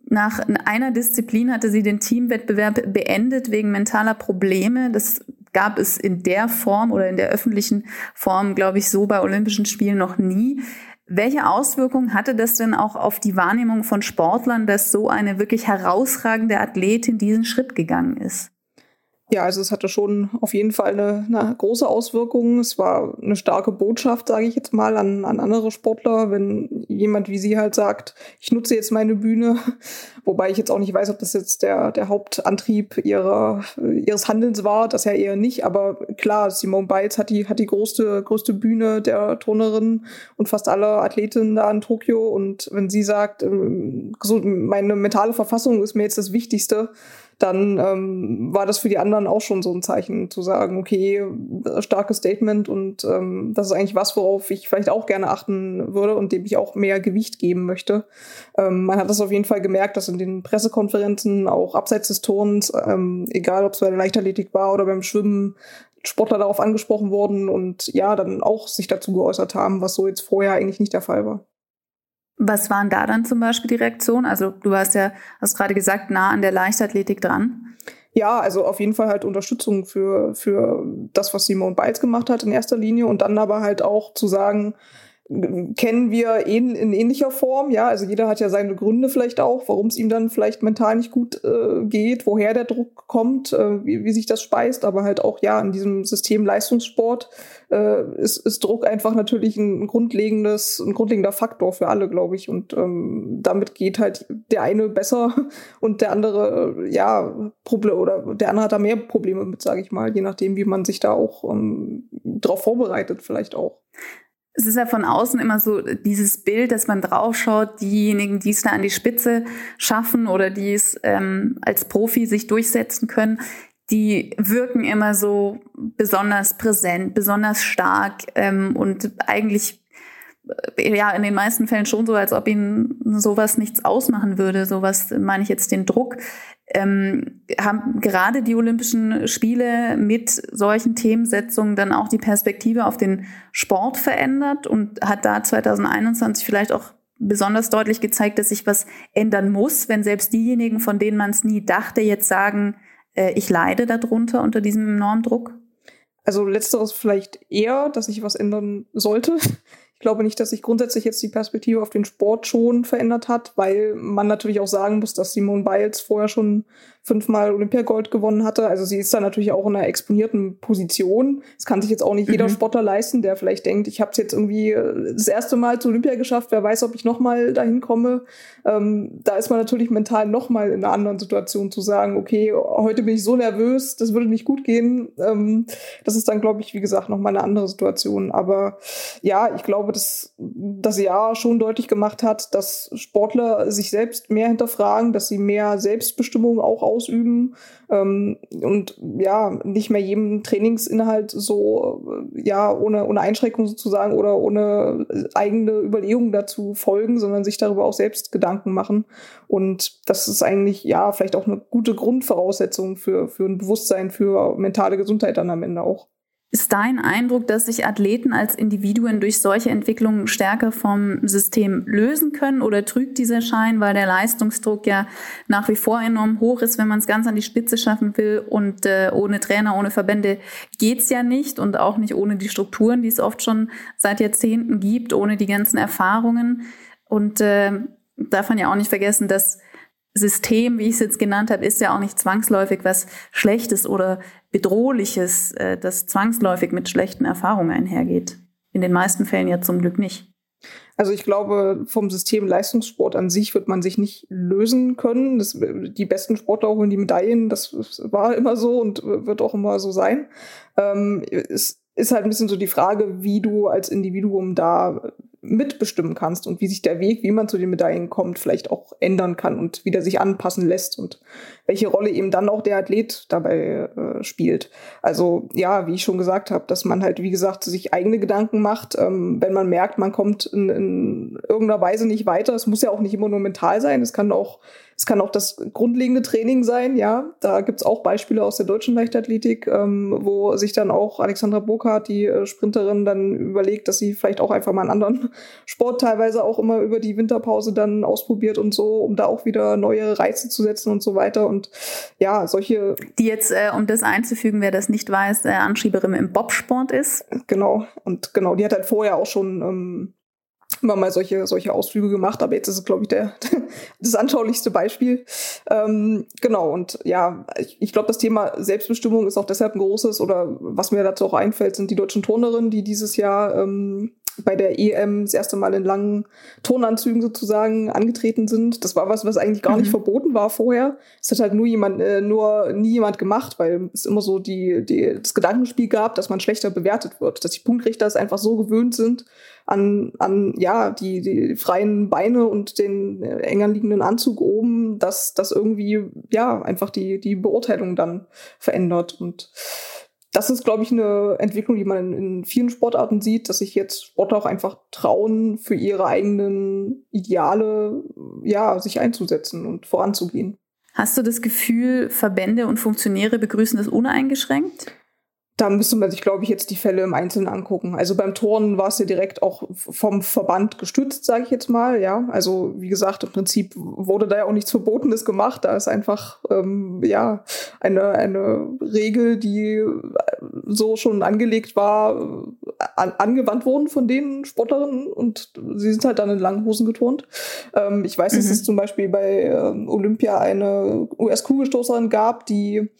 Nach einer Disziplin hatte sie den Teamwettbewerb beendet wegen mentaler Probleme. Das gab es in der Form oder in der öffentlichen Form, glaube ich, so bei Olympischen Spielen noch nie. Welche Auswirkungen hatte das denn auch auf die Wahrnehmung von Sportlern, dass so eine wirklich herausragende Athletin diesen Schritt gegangen ist? Ja, also es hatte schon auf jeden Fall eine, eine große Auswirkung. Es war eine starke Botschaft, sage ich jetzt mal, an, an andere Sportler, wenn jemand wie sie halt sagt, ich nutze jetzt meine Bühne, wobei ich jetzt auch nicht weiß, ob das jetzt der, der Hauptantrieb ihrer, ihres Handelns war, das ja eher nicht, aber klar, Simone Biles hat die, hat die größte, größte Bühne der Turnerin und fast alle Athletinnen da in Tokio. Und wenn sie sagt, ähm, meine mentale Verfassung ist mir jetzt das Wichtigste, dann ähm, war das für die anderen auch schon so ein Zeichen zu sagen, okay, starkes Statement und ähm, das ist eigentlich was, worauf ich vielleicht auch gerne achten würde und dem ich auch mehr Gewicht geben möchte. Ähm, man hat das auf jeden Fall gemerkt, dass in den Pressekonferenzen auch abseits des Turns, ähm, egal ob es bei der Leichtathletik war oder beim Schwimmen, Sportler darauf angesprochen wurden und ja, dann auch sich dazu geäußert haben, was so jetzt vorher eigentlich nicht der Fall war. Was waren da dann zum Beispiel die Reaktionen? Also du warst ja, hast gerade gesagt, nah an der Leichtathletik dran. Ja, also auf jeden Fall halt Unterstützung für, für das, was Simone Biles gemacht hat in erster Linie und dann aber halt auch zu sagen, kennen wir in, in ähnlicher Form, ja, also jeder hat ja seine Gründe vielleicht auch, warum es ihm dann vielleicht mental nicht gut äh, geht, woher der Druck kommt, äh, wie, wie sich das speist, aber halt auch, ja, in diesem System Leistungssport äh, ist, ist Druck einfach natürlich ein grundlegendes, ein grundlegender Faktor für alle, glaube ich, und ähm, damit geht halt der eine besser und der andere, äh, ja, Problem oder der andere hat da mehr Probleme mit, sage ich mal, je nachdem, wie man sich da auch ähm, drauf vorbereitet, vielleicht auch es ist ja von außen immer so dieses Bild, dass man draufschaut, diejenigen, die es da an die Spitze schaffen oder die es ähm, als Profi sich durchsetzen können, die wirken immer so besonders präsent, besonders stark ähm, und eigentlich ja in den meisten Fällen schon so, als ob ihnen sowas nichts ausmachen würde. Sowas meine ich jetzt den Druck ähm, haben gerade die Olympischen Spiele mit solchen Themensetzungen dann auch die Perspektive auf den Sport verändert und hat da 2021 vielleicht auch besonders deutlich gezeigt, dass sich was ändern muss, wenn selbst diejenigen, von denen man es nie dachte, jetzt sagen, äh, ich leide darunter unter diesem enormen Druck? Also letzteres vielleicht eher, dass sich was ändern sollte. Ich glaube nicht, dass sich grundsätzlich jetzt die Perspektive auf den Sport schon verändert hat, weil man natürlich auch sagen muss, dass Simone Biles vorher schon fünfmal Olympiagold gewonnen hatte. Also sie ist da natürlich auch in einer exponierten Position. Das kann sich jetzt auch nicht mhm. jeder Sportler leisten, der vielleicht denkt, ich habe es jetzt irgendwie äh, das erste Mal zu Olympia geschafft, wer weiß, ob ich nochmal dahin komme. Ähm, da ist man natürlich mental nochmal in einer anderen Situation zu sagen, okay, heute bin ich so nervös, das würde nicht gut gehen. Ähm, das ist dann, glaube ich, wie gesagt, nochmal eine andere Situation. Aber ja, ich glaube, dass das Jahr schon deutlich gemacht hat, dass Sportler sich selbst mehr hinterfragen, dass sie mehr Selbstbestimmung auch ausüben ähm, und ja, nicht mehr jedem Trainingsinhalt so, äh, ja, ohne, ohne Einschränkung sozusagen oder ohne eigene Überlegungen dazu folgen, sondern sich darüber auch selbst Gedanken machen. Und das ist eigentlich, ja, vielleicht auch eine gute Grundvoraussetzung für, für ein Bewusstsein für mentale Gesundheit dann am Ende auch. Ist dein Eindruck, dass sich Athleten als Individuen durch solche Entwicklungen stärker vom System lösen können? Oder trügt dieser Schein, weil der Leistungsdruck ja nach wie vor enorm hoch ist, wenn man es ganz an die Spitze schaffen will und äh, ohne Trainer, ohne Verbände geht's ja nicht und auch nicht ohne die Strukturen, die es oft schon seit Jahrzehnten gibt, ohne die ganzen Erfahrungen? Und äh, darf man ja auch nicht vergessen, dass System, wie ich es jetzt genannt habe, ist ja auch nicht zwangsläufig was Schlechtes oder Bedrohliches, äh, das zwangsläufig mit schlechten Erfahrungen einhergeht. In den meisten Fällen ja zum Glück nicht. Also ich glaube, vom System Leistungssport an sich wird man sich nicht lösen können. Das, die besten Sportler holen die Medaillen, das war immer so und wird auch immer so sein. Ähm, es ist halt ein bisschen so die Frage, wie du als Individuum da mitbestimmen kannst und wie sich der Weg, wie man zu den Medaillen kommt, vielleicht auch ändern kann und wie der sich anpassen lässt und welche Rolle eben dann auch der Athlet dabei äh, spielt. Also ja, wie ich schon gesagt habe, dass man halt, wie gesagt, sich eigene Gedanken macht, ähm, wenn man merkt, man kommt in, in irgendeiner Weise nicht weiter. Es muss ja auch nicht immer nur mental sein, es kann auch Es kann auch das grundlegende Training sein, ja. Da gibt's auch Beispiele aus der deutschen Leichtathletik, ähm, wo sich dann auch Alexandra Burkhardt, die äh, Sprinterin, dann überlegt, dass sie vielleicht auch einfach mal einen anderen Sport teilweise auch immer über die Winterpause dann ausprobiert und so, um da auch wieder neue Reize zu setzen und so weiter. Und ja, solche. Die jetzt, äh, um das einzufügen, wer das nicht weiß, äh, Anschieberin im Bobsport ist. Genau. Und genau, die hat halt vorher auch schon ähm, immer mal solche, solche Ausflüge gemacht, aber jetzt ist es, glaube ich, der, das anschaulichste Beispiel. Ähm, genau, und ja, ich, ich glaube, das Thema Selbstbestimmung ist auch deshalb ein großes, oder was mir dazu auch einfällt, sind die deutschen Turnerinnen, die dieses Jahr ähm, bei der EM das erste Mal in langen Turnanzügen sozusagen angetreten sind. Das war was, was eigentlich gar mhm. nicht verboten war vorher. Es hat halt nur jemand, äh, nur nie jemand gemacht, weil es immer so die, die, das Gedankenspiel gab, dass man schlechter bewertet wird, dass die Punktrichter es einfach so gewöhnt sind an, an ja, die, die freien Beine und den äh, enger liegenden Anzug oben, dass das irgendwie, ja, einfach die, die Beurteilung dann verändert und das ist, glaube ich, eine Entwicklung, die man in vielen Sportarten sieht, dass sich jetzt Sportler auch einfach trauen, für ihre eigenen Ideale ja, sich einzusetzen und voranzugehen. Hast du das Gefühl, Verbände und Funktionäre begrüßen das uneingeschränkt? Da müsste man sich, glaube ich, jetzt die Fälle im Einzelnen angucken. Also beim Turnen war es ja direkt auch vom Verband gestützt, sage ich jetzt mal. Ja, also wie gesagt, im Prinzip wurde da ja auch nichts Verbotenes gemacht. Da ist einfach ähm, ja eine eine Regel, die so schon angelegt war, an, angewandt worden von den Sportlerinnen und sie sind halt dann in langen Hosen geturnt. Ähm, ich weiß, mhm. dass es zum Beispiel bei ähm, Olympia eine US-Kugelstoßerin gab, die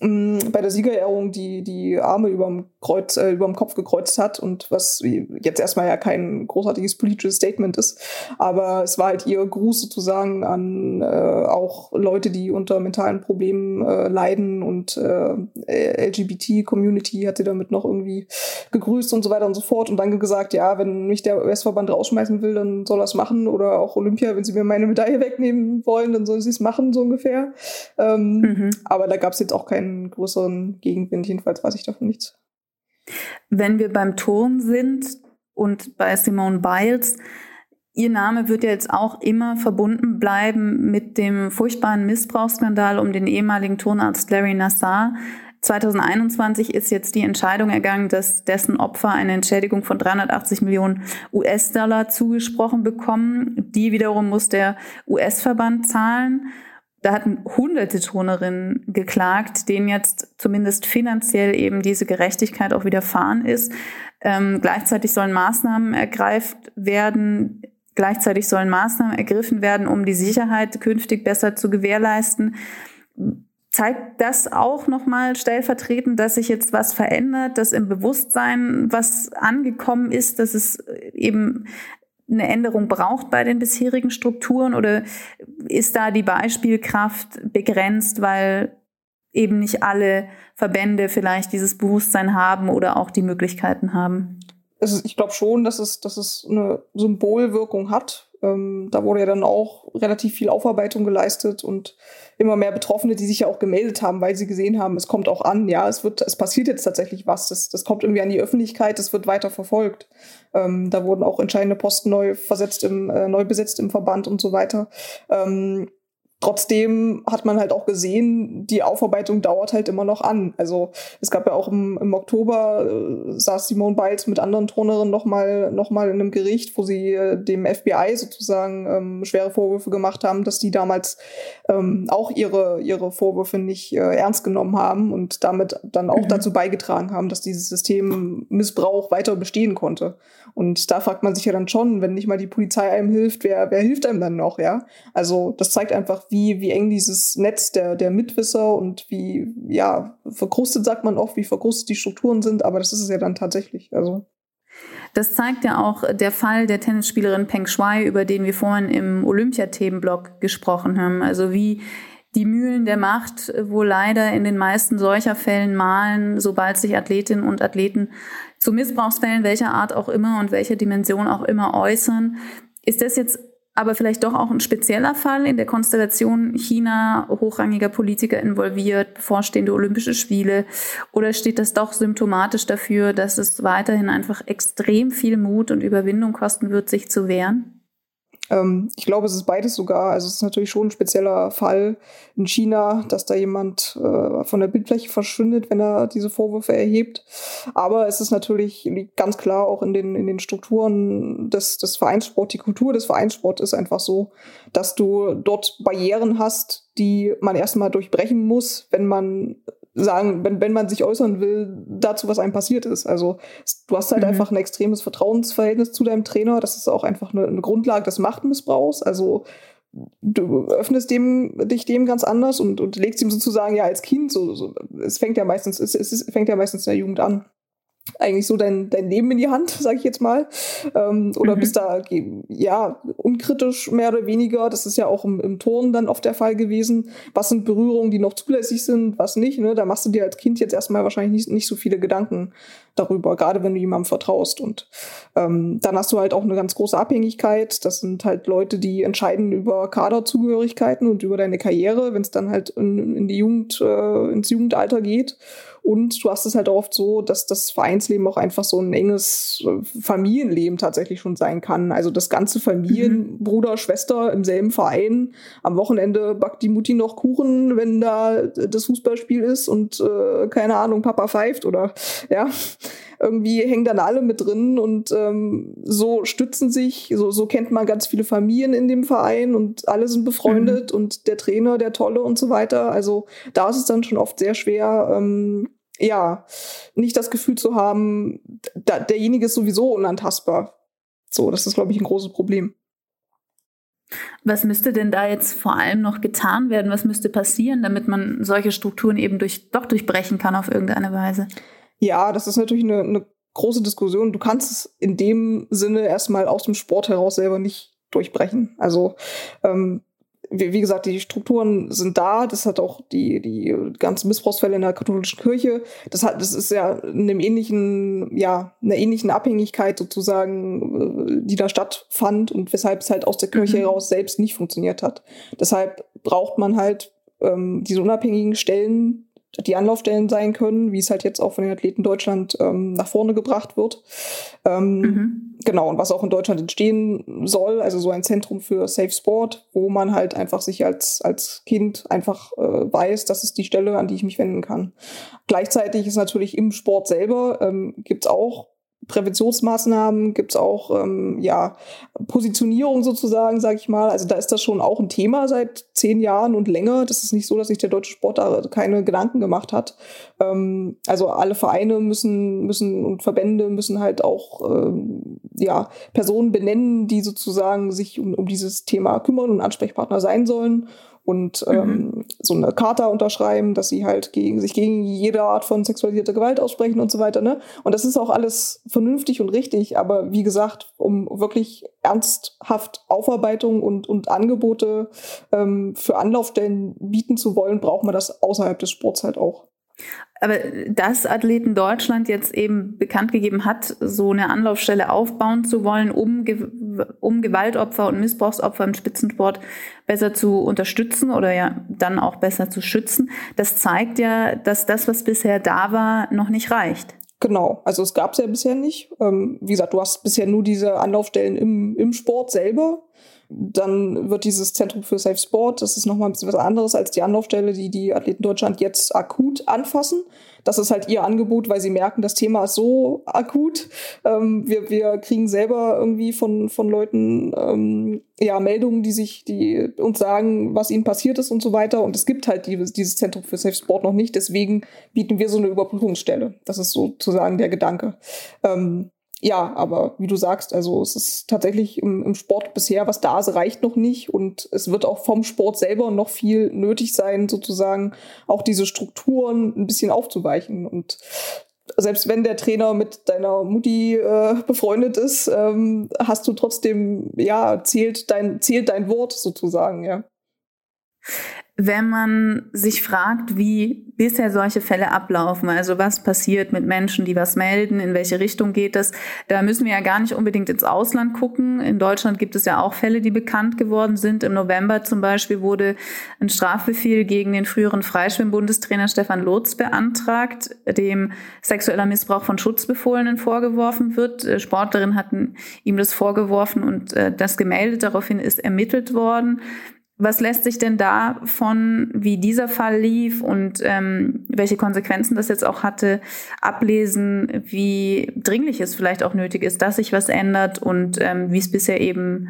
bei der Siegerehrung die, die Arme überm Kreuz, äh, überm Kopf gekreuzt hat und was jetzt erstmal ja kein großartiges politisches Statement ist, aber es war halt ihr Gruß sozusagen an äh, auch Leute, die unter mentalen Problemen äh, leiden und äh, LGBT-Community hat sie damit noch irgendwie gegrüßt und so weiter und so fort und dann gesagt, ja, wenn mich der US-Verband rausschmeißen will, dann soll er es machen oder auch Olympia, wenn sie mir meine Medaille wegnehmen wollen, dann sollen sie es machen, so ungefähr. Ähm, mhm. Aber da gab es jetzt auch keinen keinen größeren Gegenwind. Jedenfalls weiß ich davon nichts. Wenn wir beim Turn sind und bei Simone Biles, Ihr Name wird ja jetzt auch immer verbunden bleiben mit dem furchtbaren Missbrauchsskandal um den ehemaligen Turnarzt Larry Nassar. 2021 ist jetzt die Entscheidung ergangen, dass dessen Opfer eine Entschädigung von 380 Millionen US-Dollar zugesprochen bekommen. Die wiederum muss der US-Verband zahlen. Da hatten hunderte Turnerinnen geklagt, denen jetzt zumindest finanziell eben diese Gerechtigkeit auch widerfahren ist. Ähm, gleichzeitig sollen Maßnahmen ergreift werden, gleichzeitig sollen Maßnahmen ergriffen werden, um die Sicherheit künftig besser zu gewährleisten. Zeigt das auch nochmal stellvertretend, dass sich jetzt was verändert, dass im Bewusstsein was angekommen ist, dass es eben eine Änderung braucht bei den bisherigen Strukturen oder ist da die Beispielkraft begrenzt, weil eben nicht alle Verbände vielleicht dieses Bewusstsein haben oder auch die Möglichkeiten haben? Also ich glaube schon, dass es, dass es eine Symbolwirkung hat, ähm, da wurde ja dann auch relativ viel Aufarbeitung geleistet und immer mehr Betroffene, die sich ja auch gemeldet haben, weil sie gesehen haben, es kommt auch an, ja, es wird, es passiert jetzt tatsächlich was, das, das kommt irgendwie an die Öffentlichkeit, es wird weiter verfolgt. Ähm, da wurden auch entscheidende Posten neu versetzt im, äh, neu besetzt im Verband und so weiter. Ähm, Trotzdem hat man halt auch gesehen, die Aufarbeitung dauert halt immer noch an. Also es gab ja auch im, im Oktober, äh, saß Simone Biles mit anderen Turnerinnen nochmal noch mal in einem Gericht, wo sie äh, dem FBI sozusagen ähm, schwere Vorwürfe gemacht haben, dass die damals ähm, auch ihre, ihre Vorwürfe nicht äh, ernst genommen haben und damit dann auch mhm. dazu beigetragen haben, dass dieses System Missbrauch weiter bestehen konnte. Und da fragt man sich ja dann schon, wenn nicht mal die Polizei einem hilft, wer, wer hilft einem dann noch, ja? Also das zeigt einfach, wie, wie eng dieses Netz der, der Mitwisser und wie, ja, verkrustet sagt man oft, wie verkrustet die Strukturen sind, aber das ist es ja dann tatsächlich. Also. Das zeigt ja auch der Fall der Tennisspielerin Peng Shuai, über den wir vorhin im Olympiathemenblock gesprochen haben. Also wie die Mühlen der Macht wo leider in den meisten solcher Fällen malen, sobald sich Athletinnen und Athleten zu Missbrauchsfällen welcher Art auch immer und welcher Dimension auch immer äußern. Ist das jetzt aber vielleicht doch auch ein spezieller Fall in der Konstellation China, hochrangiger Politiker involviert, bevorstehende Olympische Spiele? Oder steht das doch symptomatisch dafür, dass es weiterhin einfach extrem viel Mut und Überwindung kosten wird, sich zu wehren? Ähm, ich glaube, es ist beides sogar. Also es ist natürlich schon ein spezieller Fall in China, dass da jemand äh, von der Bildfläche verschwindet, wenn er diese Vorwürfe erhebt. Aber es ist natürlich liegt ganz klar auch in den, in den Strukturen des, des Vereinssports. Die Kultur des Vereinssports ist einfach so, dass du dort Barrieren hast, die man erstmal durchbrechen muss, wenn man sagen, wenn, wenn man sich äußern will, dazu, was einem passiert ist. Also du hast halt mhm. einfach ein extremes Vertrauensverhältnis zu deinem Trainer. Das ist auch einfach eine, eine Grundlage des Machtmissbrauchs. Also du öffnest dem, dich dem ganz anders und, und legst ihm sozusagen ja als Kind so, so es fängt ja meistens, es, es fängt ja meistens in der Jugend an eigentlich so dein, dein Leben in die Hand, sage ich jetzt mal. Ähm, oder mhm. bist da ja unkritisch mehr oder weniger. Das ist ja auch im, im Turnen dann oft der Fall gewesen. Was sind Berührungen, die noch zulässig sind, was nicht? Ne? Da machst du dir als Kind jetzt erstmal wahrscheinlich nicht, nicht so viele Gedanken darüber, gerade wenn du jemandem vertraust. Und ähm, dann hast du halt auch eine ganz große Abhängigkeit. Das sind halt Leute, die entscheiden über Kaderzugehörigkeiten und über deine Karriere, wenn es dann halt in, in die Jugend, äh, ins Jugendalter geht. Und du hast es halt oft so, dass das Vereinsleben auch einfach so ein enges äh, Familienleben tatsächlich schon sein kann. Also das ganze Familien, mhm. Bruder, Schwester im selben Verein. Am Wochenende backt die Mutti noch Kuchen, wenn da das Fußballspiel ist und äh, keine Ahnung, Papa pfeift oder ja irgendwie hängen dann alle mit drin und ähm, so stützen sich, so, so kennt man ganz viele Familien in dem Verein und alle sind befreundet mhm. und der Trainer, der Tolle und so weiter. Also da ist es dann schon oft sehr schwer, ähm, ja, nicht das Gefühl zu haben, da, derjenige ist sowieso unantastbar. So, das ist, glaube ich, ein großes Problem. Was müsste denn da jetzt vor allem noch getan werden? Was müsste passieren, damit man solche Strukturen eben durch, doch durchbrechen kann auf irgendeine Weise? Ja, das ist natürlich eine, eine große Diskussion. Du kannst es in dem Sinne erstmal aus dem Sport heraus selber nicht durchbrechen. Also ähm, wie, wie, gesagt, die Strukturen sind da. Das hat auch die, die ganzen Missbrauchsfälle in der katholischen Kirche. Das hat, das ist ja in einem ähnlichen, ja, einer ähnlichen Abhängigkeit sozusagen, äh, die da stattfand und weshalb es halt aus der Kirche mhm. heraus selbst nicht funktioniert hat. Deshalb braucht man halt ähm, diese unabhängigen Stellen, die Anlaufstellen sein können, wie es halt jetzt auch von den Athleten Deutschland ähm, nach vorne gebracht wird. Ähm, mhm. Genau, und was auch in Deutschland entstehen soll, also so ein Zentrum für Safe Sport, wo man halt einfach sich als, als Kind einfach äh, weiß, das ist die Stelle, an die ich mich wenden kann. Gleichzeitig ist natürlich im Sport selber, ähm, gibt es auch Präventionsmaßnahmen, gibt es auch ähm, ja, Positionierung sozusagen, sage ich mal. Also da ist das schon auch ein Thema seit zehn Jahren und länger. Das ist nicht so, dass sich der deutsche Sport da keine Gedanken gemacht hat. Ähm, also alle Vereine müssen, müssen und Verbände müssen halt auch ähm, ja, Personen benennen, die sozusagen sich um, um dieses Thema kümmern und Ansprechpartner sein sollen und mhm. ähm, so eine Charta unterschreiben, dass sie halt gegen, sich gegen jede Art von sexualisierter Gewalt aussprechen und so weiter. Ne? Und das ist auch alles vernünftig und richtig, aber wie gesagt, um wirklich ernsthaft Aufarbeitung und, und Angebote ähm, für Anlaufstellen bieten zu wollen, braucht man das außerhalb des Sports halt auch. Aber dass Athleten Deutschland jetzt eben bekannt gegeben hat, so eine Anlaufstelle aufbauen zu wollen, um, um Gewaltopfer und Missbrauchsopfer im Spitzensport besser zu unterstützen oder ja dann auch besser zu schützen, das zeigt ja, dass das, was bisher da war, noch nicht reicht. Genau, also es gab es ja bisher nicht. Ähm, wie gesagt, du hast bisher nur diese Anlaufstellen im, im Sport selber. Dann wird dieses Zentrum für Safe Sport, das ist nochmal ein bisschen was anderes als die Anlaufstelle, die die Athleten Deutschland jetzt akut anfassen. Das ist halt ihr Angebot, weil sie merken, das Thema ist so akut. Ähm, wir, wir kriegen selber irgendwie von, von Leuten ähm, ja, Meldungen, die sich, die uns sagen, was ihnen passiert ist und so weiter. Und es gibt halt dieses, dieses Zentrum für Safe Sport noch nicht. Deswegen bieten wir so eine Überprüfungsstelle. Das ist sozusagen der Gedanke. Ähm, ja, aber wie du sagst, also es ist tatsächlich im, im, Sport bisher, was da ist, reicht noch nicht. Und es wird auch vom Sport selber noch viel nötig sein, sozusagen auch diese Strukturen ein bisschen aufzuweichen. Und selbst wenn der Trainer mit deiner Mutti äh, befreundet ist, ähm, hast du trotzdem, ja, zählt dein, zählt dein Wort sozusagen, ja. Wenn man sich fragt, wie bisher solche Fälle ablaufen, also was passiert mit Menschen, die was melden, in welche Richtung geht das, da müssen wir ja gar nicht unbedingt ins Ausland gucken. In Deutschland gibt es ja auch Fälle, die bekannt geworden sind. Im November zum Beispiel wurde ein Strafbefehl gegen den früheren Freischwimmbundestrainer Stefan Lotz beantragt, dem sexueller Missbrauch von Schutzbefohlenen vorgeworfen wird. Äh, Sportlerinnen hatten ihm das vorgeworfen und äh, das gemeldet. Daraufhin ist ermittelt worden. Was lässt sich denn da von, wie dieser Fall lief und ähm, welche Konsequenzen das jetzt auch hatte, ablesen, wie dringlich es vielleicht auch nötig ist, dass sich was ändert und ähm, wie es bisher eben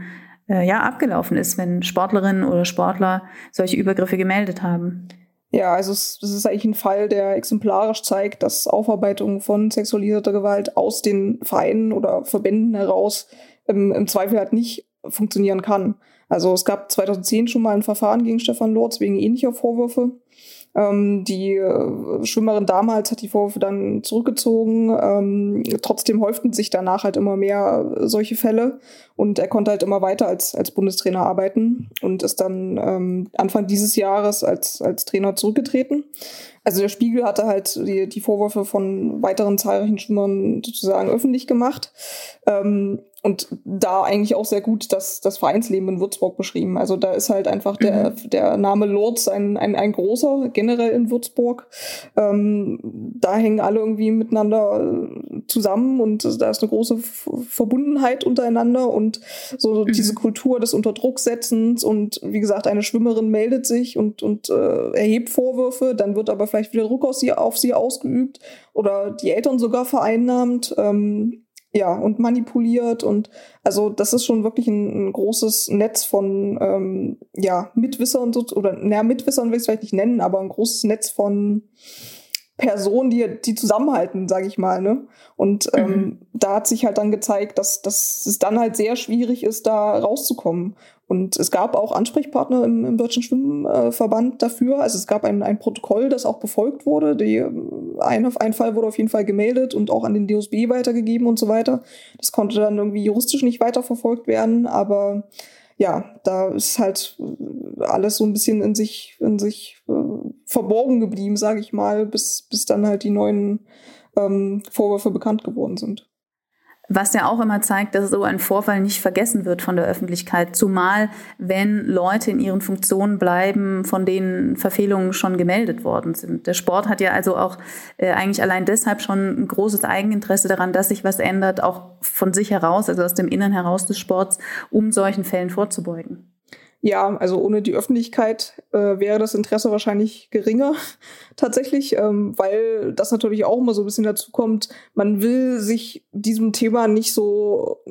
äh, ja abgelaufen ist, wenn Sportlerinnen oder Sportler solche Übergriffe gemeldet haben? Ja, also es, es ist eigentlich ein Fall, der exemplarisch zeigt, dass Aufarbeitung von sexualisierter Gewalt aus den Vereinen oder Verbänden heraus im, im Zweifel halt nicht funktionieren kann. Also es gab 2010 schon mal ein Verfahren gegen Stefan Lorz wegen ähnlicher Vorwürfe. Ähm, die äh, Schwimmerin damals hat die Vorwürfe dann zurückgezogen. Ähm, trotzdem häuften sich danach halt immer mehr solche Fälle und er konnte halt immer weiter als, als Bundestrainer arbeiten und ist dann ähm, Anfang dieses Jahres als, als Trainer zurückgetreten. Also der Spiegel hatte halt die, die Vorwürfe von weiteren zahlreichen Schwimmern sozusagen öffentlich gemacht. Ähm, und da eigentlich auch sehr gut das, das Vereinsleben in Würzburg beschrieben. Also da ist halt einfach der, mhm. der Name Lords ein, ein, ein großer, generell in Würzburg. Ähm, da hängen alle irgendwie miteinander äh, zusammen und da ist eine große Verbundenheit untereinander und so mhm. diese Kultur des Unterdrucksetzens und wie gesagt, eine Schwimmerin meldet sich und, und äh, erhebt Vorwürfe, dann wird aber vielleicht wieder Druck auf sie, auf sie ausgeübt oder die Eltern sogar vereinnahmt. Ähm, ja, und manipuliert und also das ist schon wirklich ein, ein großes Netz von ähm, ja, Mitwissern so, oder naja, Mitwissern will ich es vielleicht nicht nennen, aber ein großes Netz von Personen, die, die zusammenhalten, sage ich mal. Ne? Und ähm, mhm. da hat sich halt dann gezeigt, dass, dass es dann halt sehr schwierig ist, da rauszukommen. Und es gab auch Ansprechpartner im, im Deutschen Schwimmverband dafür. Also es gab ein, ein Protokoll, das auch befolgt wurde. Die, ein, ein Fall wurde auf jeden Fall gemeldet und auch an den DOSB weitergegeben und so weiter. Das konnte dann irgendwie juristisch nicht weiterverfolgt werden, aber ja, da ist halt alles so ein bisschen in sich, in sich äh, verborgen geblieben, sage ich mal, bis, bis dann halt die neuen ähm, Vorwürfe bekannt geworden sind. Was ja auch immer zeigt, dass so ein Vorfall nicht vergessen wird von der Öffentlichkeit, zumal wenn Leute in ihren Funktionen bleiben, von denen Verfehlungen schon gemeldet worden sind. Der Sport hat ja also auch äh, eigentlich allein deshalb schon ein großes Eigeninteresse daran, dass sich was ändert, auch von sich heraus, also aus dem Innern heraus des Sports, um solchen Fällen vorzubeugen. Ja, also ohne die Öffentlichkeit äh, wäre das Interesse wahrscheinlich geringer tatsächlich, ähm, weil das natürlich auch immer so ein bisschen dazu kommt, man will sich diesem Thema nicht so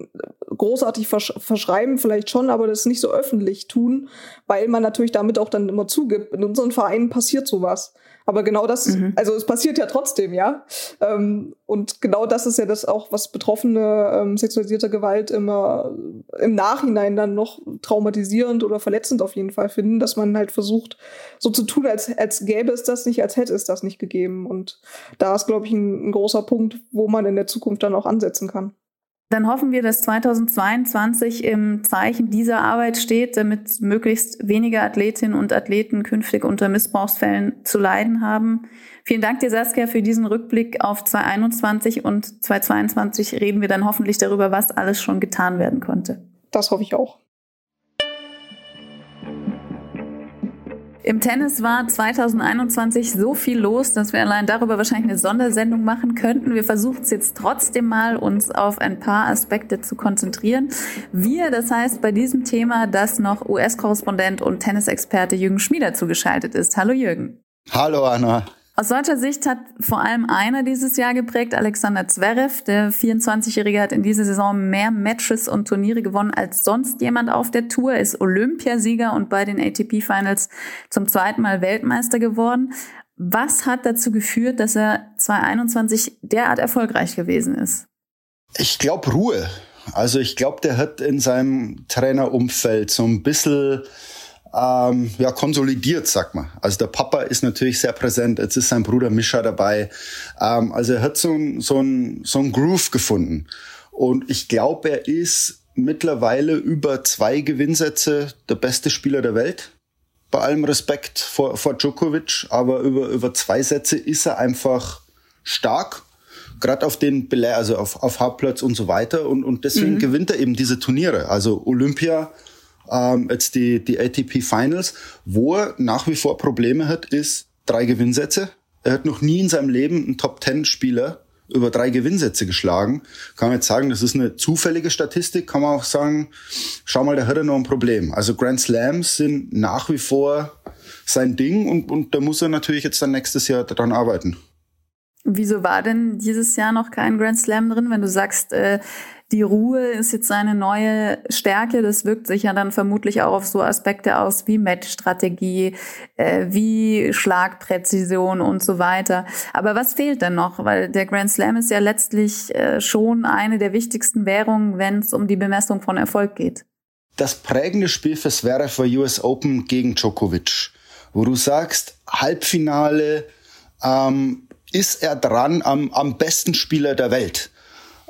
großartig versch verschreiben, vielleicht schon, aber das nicht so öffentlich tun, weil man natürlich damit auch dann immer zugibt, in unseren Vereinen passiert sowas. Aber genau das, mhm. also es passiert ja trotzdem, ja. Ähm, und genau das ist ja das auch, was Betroffene ähm, sexualisierter Gewalt immer im Nachhinein dann noch traumatisierend oder verletzend auf jeden Fall finden, dass man halt versucht, so zu tun, als, als gäbe es das nicht, als hätte es das nicht gegeben. Und da ist, glaube ich, ein, ein großer Punkt, wo man in der Zukunft dann auch ansetzen kann. Dann hoffen wir, dass 2022 im Zeichen dieser Arbeit steht, damit möglichst wenige Athletinnen und Athleten künftig unter Missbrauchsfällen zu leiden haben. Vielen Dank dir, Saskia, für diesen Rückblick auf 2021 und 2022 reden wir dann hoffentlich darüber, was alles schon getan werden konnte. Das hoffe ich auch. Im Tennis war 2021 so viel los, dass wir allein darüber wahrscheinlich eine Sondersendung machen könnten. Wir versuchen es jetzt trotzdem mal, uns auf ein paar Aspekte zu konzentrieren. Wir, das heißt bei diesem Thema, dass noch US-Korrespondent und Tennisexperte Jürgen Schmieder zugeschaltet ist. Hallo Jürgen. Hallo Anna. Aus deutscher Sicht hat vor allem einer dieses Jahr geprägt, Alexander Zverev. Der 24-Jährige hat in dieser Saison mehr Matches und Turniere gewonnen als sonst jemand auf der Tour, ist Olympiasieger und bei den ATP-Finals zum zweiten Mal Weltmeister geworden. Was hat dazu geführt, dass er 2021 derart erfolgreich gewesen ist? Ich glaube Ruhe. Also ich glaube, der hat in seinem Trainerumfeld so ein bisschen ähm, ja, konsolidiert, sagt man. Also der Papa ist natürlich sehr präsent, jetzt ist sein Bruder Mischa dabei. Ähm, also er hat so ein, so ein, so ein Groove gefunden. Und ich glaube, er ist mittlerweile über zwei Gewinnsätze der beste Spieler der Welt. bei allem Respekt vor, vor Djokovic, aber über, über zwei Sätze ist er einfach stark. Gerade auf den Belä also auf, auf Hauptplatz und so weiter. Und, und deswegen mhm. gewinnt er eben diese Turniere. Also Olympia, ähm, jetzt die, die ATP Finals. Wo er nach wie vor Probleme hat, ist drei Gewinnsätze. Er hat noch nie in seinem Leben einen Top-Ten-Spieler über drei Gewinnsätze geschlagen. Kann man jetzt sagen, das ist eine zufällige Statistik, kann man auch sagen, schau mal, da hat er noch ein Problem. Also Grand Slams sind nach wie vor sein Ding und, und da muss er natürlich jetzt dann nächstes Jahr daran arbeiten. Wieso war denn dieses Jahr noch kein Grand Slam drin, wenn du sagst, äh, die Ruhe ist jetzt seine neue Stärke. Das wirkt sich ja dann vermutlich auch auf so Aspekte aus wie Matchstrategie, äh, wie Schlagpräzision und so weiter. Aber was fehlt denn noch? Weil der Grand Slam ist ja letztlich äh, schon eine der wichtigsten Währungen, wenn es um die Bemessung von Erfolg geht. Das prägende Spiel für Zverev war US Open gegen Djokovic, wo du sagst, Halbfinale ähm, ist er dran am, am besten Spieler der Welt.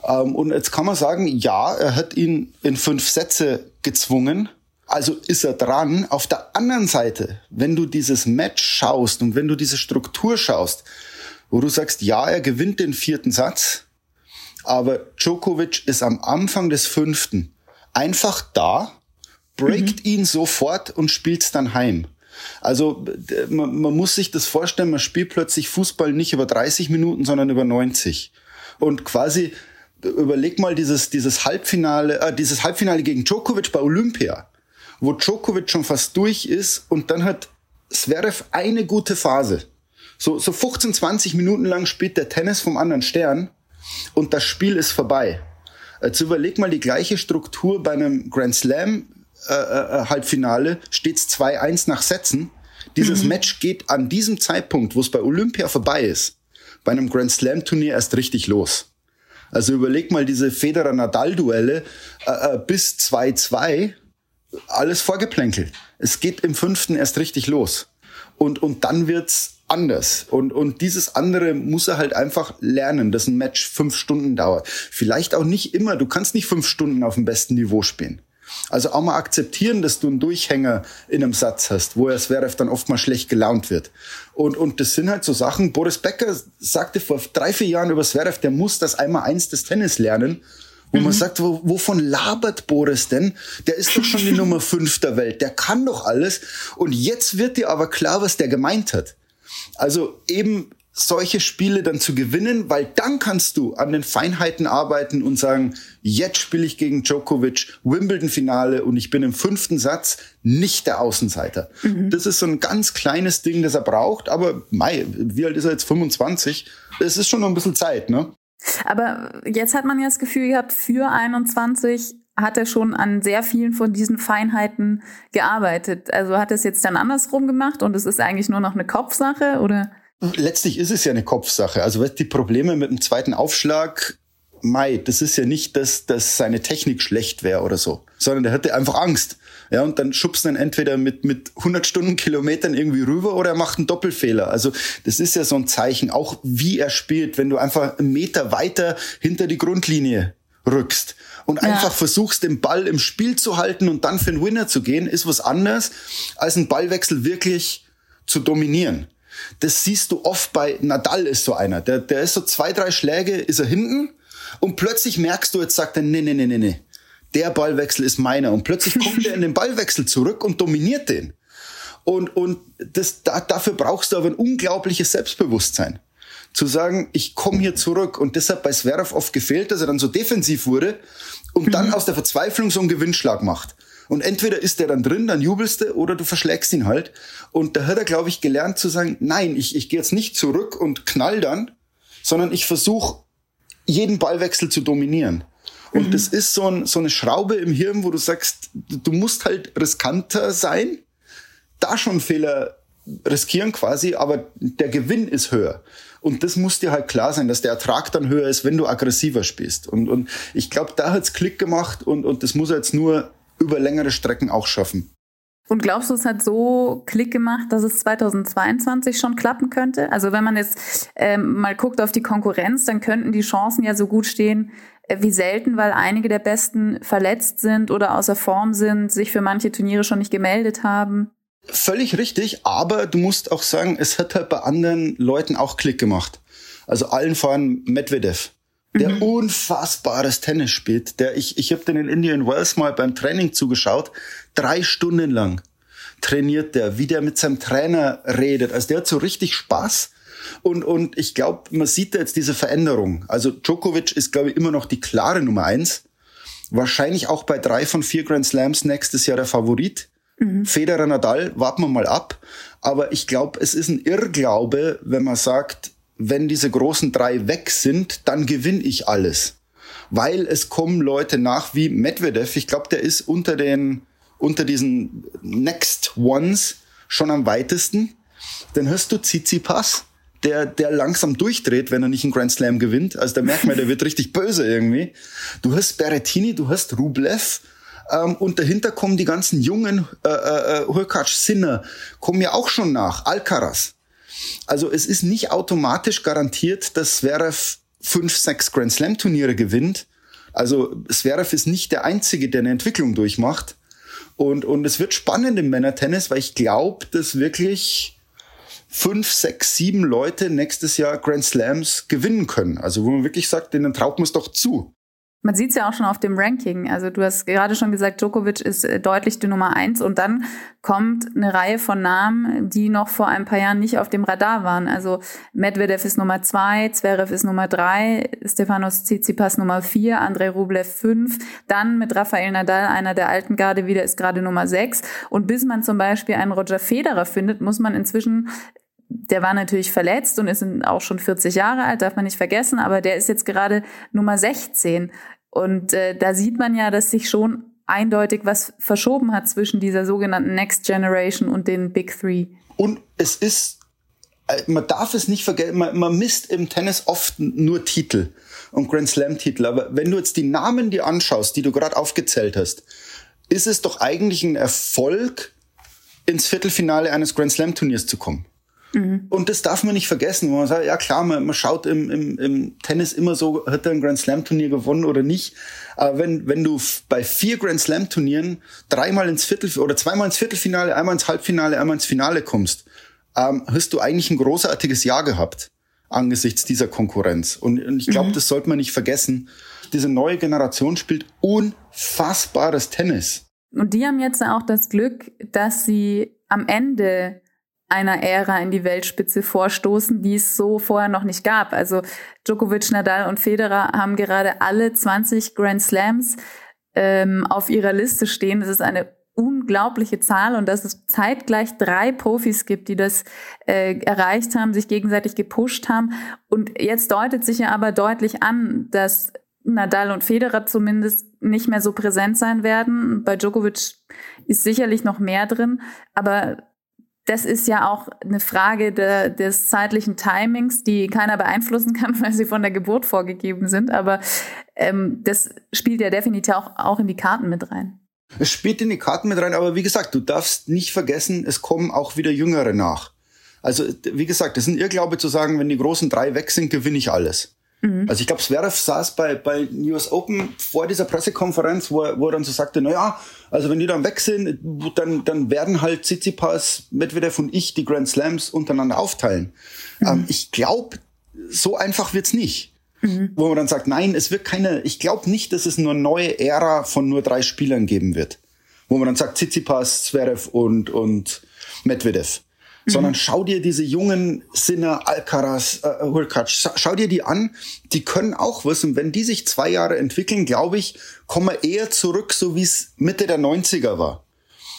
Ähm, und jetzt kann man sagen, ja, er hat ihn in fünf Sätze gezwungen. Also ist er dran. Auf der anderen Seite, wenn du dieses Match schaust und wenn du diese Struktur schaust, wo du sagst, ja, er gewinnt den vierten Satz, aber Djokovic ist am Anfang des fünften einfach da, breakt mhm. ihn sofort und spielt's dann heim. Also man, man, muss sich das vorstellen, man spielt plötzlich Fußball nicht über 30 Minuten, sondern über 90. Und quasi überleg mal dieses, dieses Halbfinale, äh, dieses Halbfinale gegen Djokovic bei Olympia, wo Djokovic schon fast durch ist und dann hat Zverev eine gute Phase. So, so 15, 20 Minuten lang spielt der Tennis vom anderen Stern und das Spiel ist vorbei. Jetzt überleg mal die gleiche Struktur bei einem Grand Slam äh, äh, Halbfinale, steht's 2-1 nach Sätzen. Dieses mhm. Match geht an diesem Zeitpunkt, wo es bei Olympia vorbei ist, bei einem Grand Slam Turnier erst richtig los. Also überleg mal diese Federer-Nadal-Duelle äh, äh bis 2-2, alles vorgeplänkelt. Es geht im fünften erst richtig los. Und, und dann wird's anders. Und, und dieses andere muss er halt einfach lernen, dass ein Match fünf Stunden dauert. Vielleicht auch nicht immer. Du kannst nicht fünf Stunden auf dem besten Niveau spielen. Also auch mal akzeptieren, dass du einen Durchhänger in einem Satz hast, wo er Zverev dann oft mal schlecht gelaunt wird. Und, und das sind halt so Sachen. Boris Becker sagte vor drei, vier Jahren über Zverev, der muss das einmal eins des Tennis lernen. Wo mhm. man sagt, wo, wovon labert Boris denn? Der ist doch schon die Nummer fünf der Welt. Der kann doch alles. Und jetzt wird dir aber klar, was der gemeint hat. Also eben solche Spiele dann zu gewinnen, weil dann kannst du an den Feinheiten arbeiten und sagen, jetzt spiele ich gegen Djokovic, Wimbledon-Finale und ich bin im fünften Satz nicht der Außenseiter. Mhm. Das ist so ein ganz kleines Ding, das er braucht, aber Mai, wie alt ist er jetzt? 25? Es ist schon noch ein bisschen Zeit, ne? Aber jetzt hat man ja das Gefühl gehabt, für 21 hat er schon an sehr vielen von diesen Feinheiten gearbeitet. Also hat er es jetzt dann andersrum gemacht und es ist eigentlich nur noch eine Kopfsache oder? Letztlich ist es ja eine Kopfsache. Also die Probleme mit dem zweiten Aufschlag, Mai, das ist ja nicht, dass, dass seine Technik schlecht wäre oder so, sondern der hatte einfach Angst. Ja, und dann schubst du ihn entweder mit, mit 100 Stundenkilometern irgendwie rüber oder er macht einen Doppelfehler. Also das ist ja so ein Zeichen, auch wie er spielt, wenn du einfach einen Meter weiter hinter die Grundlinie rückst und ja. einfach versuchst, den Ball im Spiel zu halten und dann für den Winner zu gehen, ist was anderes, als einen Ballwechsel wirklich zu dominieren. Das siehst du oft bei Nadal ist so einer. Der, der ist so zwei, drei Schläge, ist er hinten und plötzlich merkst du, jetzt sagt er, nee, nee, nee, nee, nee. Der Ballwechsel ist meiner. Und plötzlich kommt er in den Ballwechsel zurück und dominiert den. Und, und das, da, dafür brauchst du aber ein unglaubliches Selbstbewusstsein. Zu sagen, ich komme hier zurück. Und deshalb bei Zverev oft gefehlt, dass er dann so defensiv wurde und mhm. dann aus der Verzweiflung so einen Gewinnschlag macht. Und entweder ist der dann drin, dann jubelst du, oder du verschlägst ihn halt. Und da hat er, glaube ich, gelernt zu sagen, nein, ich, ich gehe jetzt nicht zurück und knall dann, sondern ich versuche, jeden Ballwechsel zu dominieren. Und mhm. das ist so, ein, so eine Schraube im Hirn, wo du sagst, du musst halt riskanter sein, da schon Fehler riskieren quasi, aber der Gewinn ist höher. Und das muss dir halt klar sein, dass der Ertrag dann höher ist, wenn du aggressiver spielst. Und, und ich glaube, da hat's Klick gemacht und, und das muss er jetzt nur über längere Strecken auch schaffen. Und glaubst du, es hat so Klick gemacht, dass es 2022 schon klappen könnte? Also wenn man jetzt ähm, mal guckt auf die Konkurrenz, dann könnten die Chancen ja so gut stehen äh, wie selten, weil einige der Besten verletzt sind oder außer Form sind, sich für manche Turniere schon nicht gemeldet haben. Völlig richtig, aber du musst auch sagen, es hat halt bei anderen Leuten auch Klick gemacht. Also allen voran Medvedev, der mhm. unfassbares Tennis spielt. Der ich ich habe den in Indian Wells mal beim Training zugeschaut, drei Stunden lang trainiert der, wie der mit seinem Trainer redet. Also der hat so richtig Spaß. Und, und ich glaube, man sieht da jetzt diese Veränderung. Also Djokovic ist, glaube ich, immer noch die klare Nummer eins. Wahrscheinlich auch bei drei von vier Grand Slams nächstes Jahr der Favorit. Mhm. Federer, Nadal, warten wir mal ab. Aber ich glaube, es ist ein Irrglaube, wenn man sagt, wenn diese großen drei weg sind, dann gewinne ich alles. Weil es kommen Leute nach wie Medvedev. Ich glaube, der ist unter den, unter diesen Next Ones schon am weitesten. Dann hörst du Tsitsipas, der, der langsam durchdreht, wenn er nicht einen Grand Slam gewinnt. Also da merkt man, der wird richtig böse irgendwie. Du hast Berrettini, du hast Rublev, ähm, und dahinter kommen die ganzen jungen äh, äh, Hurkacz, Sinner, kommen ja auch schon nach, Alcaraz. Also es ist nicht automatisch garantiert, dass Zverev fünf, sechs Grand Slam Turniere gewinnt. Also Zverev ist nicht der Einzige, der eine Entwicklung durchmacht. Und, und es wird spannend im Männertennis, weil ich glaube, dass wirklich fünf, sechs, sieben Leute nächstes Jahr Grand Slams gewinnen können. Also wo man wirklich sagt, denen traut man es doch zu. Man sieht es ja auch schon auf dem Ranking. Also du hast gerade schon gesagt, Djokovic ist äh, deutlich die Nummer eins und dann kommt eine Reihe von Namen, die noch vor ein paar Jahren nicht auf dem Radar waren. Also Medvedev ist Nummer zwei, Zverev ist Nummer drei, Stefanos Tsitsipas Nummer vier, Andrei Rublev fünf, dann mit Rafael Nadal, einer der alten Garde wieder, ist gerade Nummer sechs. Und bis man zum Beispiel einen Roger Federer findet, muss man inzwischen der war natürlich verletzt und ist auch schon 40 Jahre alt, darf man nicht vergessen, aber der ist jetzt gerade Nummer 16. Und äh, da sieht man ja, dass sich schon eindeutig was verschoben hat zwischen dieser sogenannten Next Generation und den Big Three. Und es ist, äh, man darf es nicht vergessen, man, man misst im Tennis oft nur Titel und Grand Slam Titel. Aber wenn du jetzt die Namen dir anschaust, die du gerade aufgezählt hast, ist es doch eigentlich ein Erfolg, ins Viertelfinale eines Grand Slam Turniers zu kommen. Mhm. Und das darf man nicht vergessen, wo man sagt, ja klar, man, man schaut im, im, im Tennis immer so, hat er ein Grand Slam Turnier gewonnen oder nicht. Aber wenn, wenn du bei vier Grand Slam Turnieren dreimal ins Viertel oder zweimal ins Viertelfinale, einmal ins Halbfinale, einmal ins Finale kommst, ähm, hast du eigentlich ein großartiges Jahr gehabt angesichts dieser Konkurrenz. Und, und ich glaube, mhm. das sollte man nicht vergessen. Diese neue Generation spielt unfassbares Tennis. Und die haben jetzt auch das Glück, dass sie am Ende einer Ära in die Weltspitze vorstoßen, die es so vorher noch nicht gab. Also Djokovic, Nadal und Federer haben gerade alle 20 Grand Slams ähm, auf ihrer Liste stehen. Das ist eine unglaubliche Zahl und dass es zeitgleich drei Profis gibt, die das äh, erreicht haben, sich gegenseitig gepusht haben. Und jetzt deutet sich ja aber deutlich an, dass Nadal und Federer zumindest nicht mehr so präsent sein werden. Bei Djokovic ist sicherlich noch mehr drin, aber das ist ja auch eine Frage de, des zeitlichen Timings, die keiner beeinflussen kann, weil sie von der Geburt vorgegeben sind. Aber ähm, das spielt ja definitiv auch, auch in die Karten mit rein. Es spielt in die Karten mit rein, aber wie gesagt, du darfst nicht vergessen, es kommen auch wieder Jüngere nach. Also, wie gesagt, es ist ein Irrglaube zu sagen, wenn die großen drei weg sind, gewinne ich alles. Mhm. Also ich glaube, Zverev saß bei, bei US Open vor dieser Pressekonferenz, wo er, wo er dann so sagte, na ja, also wenn die dann weg sind, dann, dann werden halt Tsitsipas, Medvedev und ich die Grand Slams untereinander aufteilen. Mhm. Ähm, ich glaube, so einfach wird's nicht. Mhm. Wo man dann sagt, nein, es wird keine, ich glaube nicht, dass es nur neue Ära von nur drei Spielern geben wird. Wo man dann sagt, Tsitsipas, Zverev und, und Medvedev sondern mhm. schau dir diese jungen Sinner, Alcaraz, äh, Hurkacz, schau dir die an, die können auch wissen, wenn die sich zwei Jahre entwickeln, glaube ich, kommen wir eher zurück, so wie es Mitte der 90er war.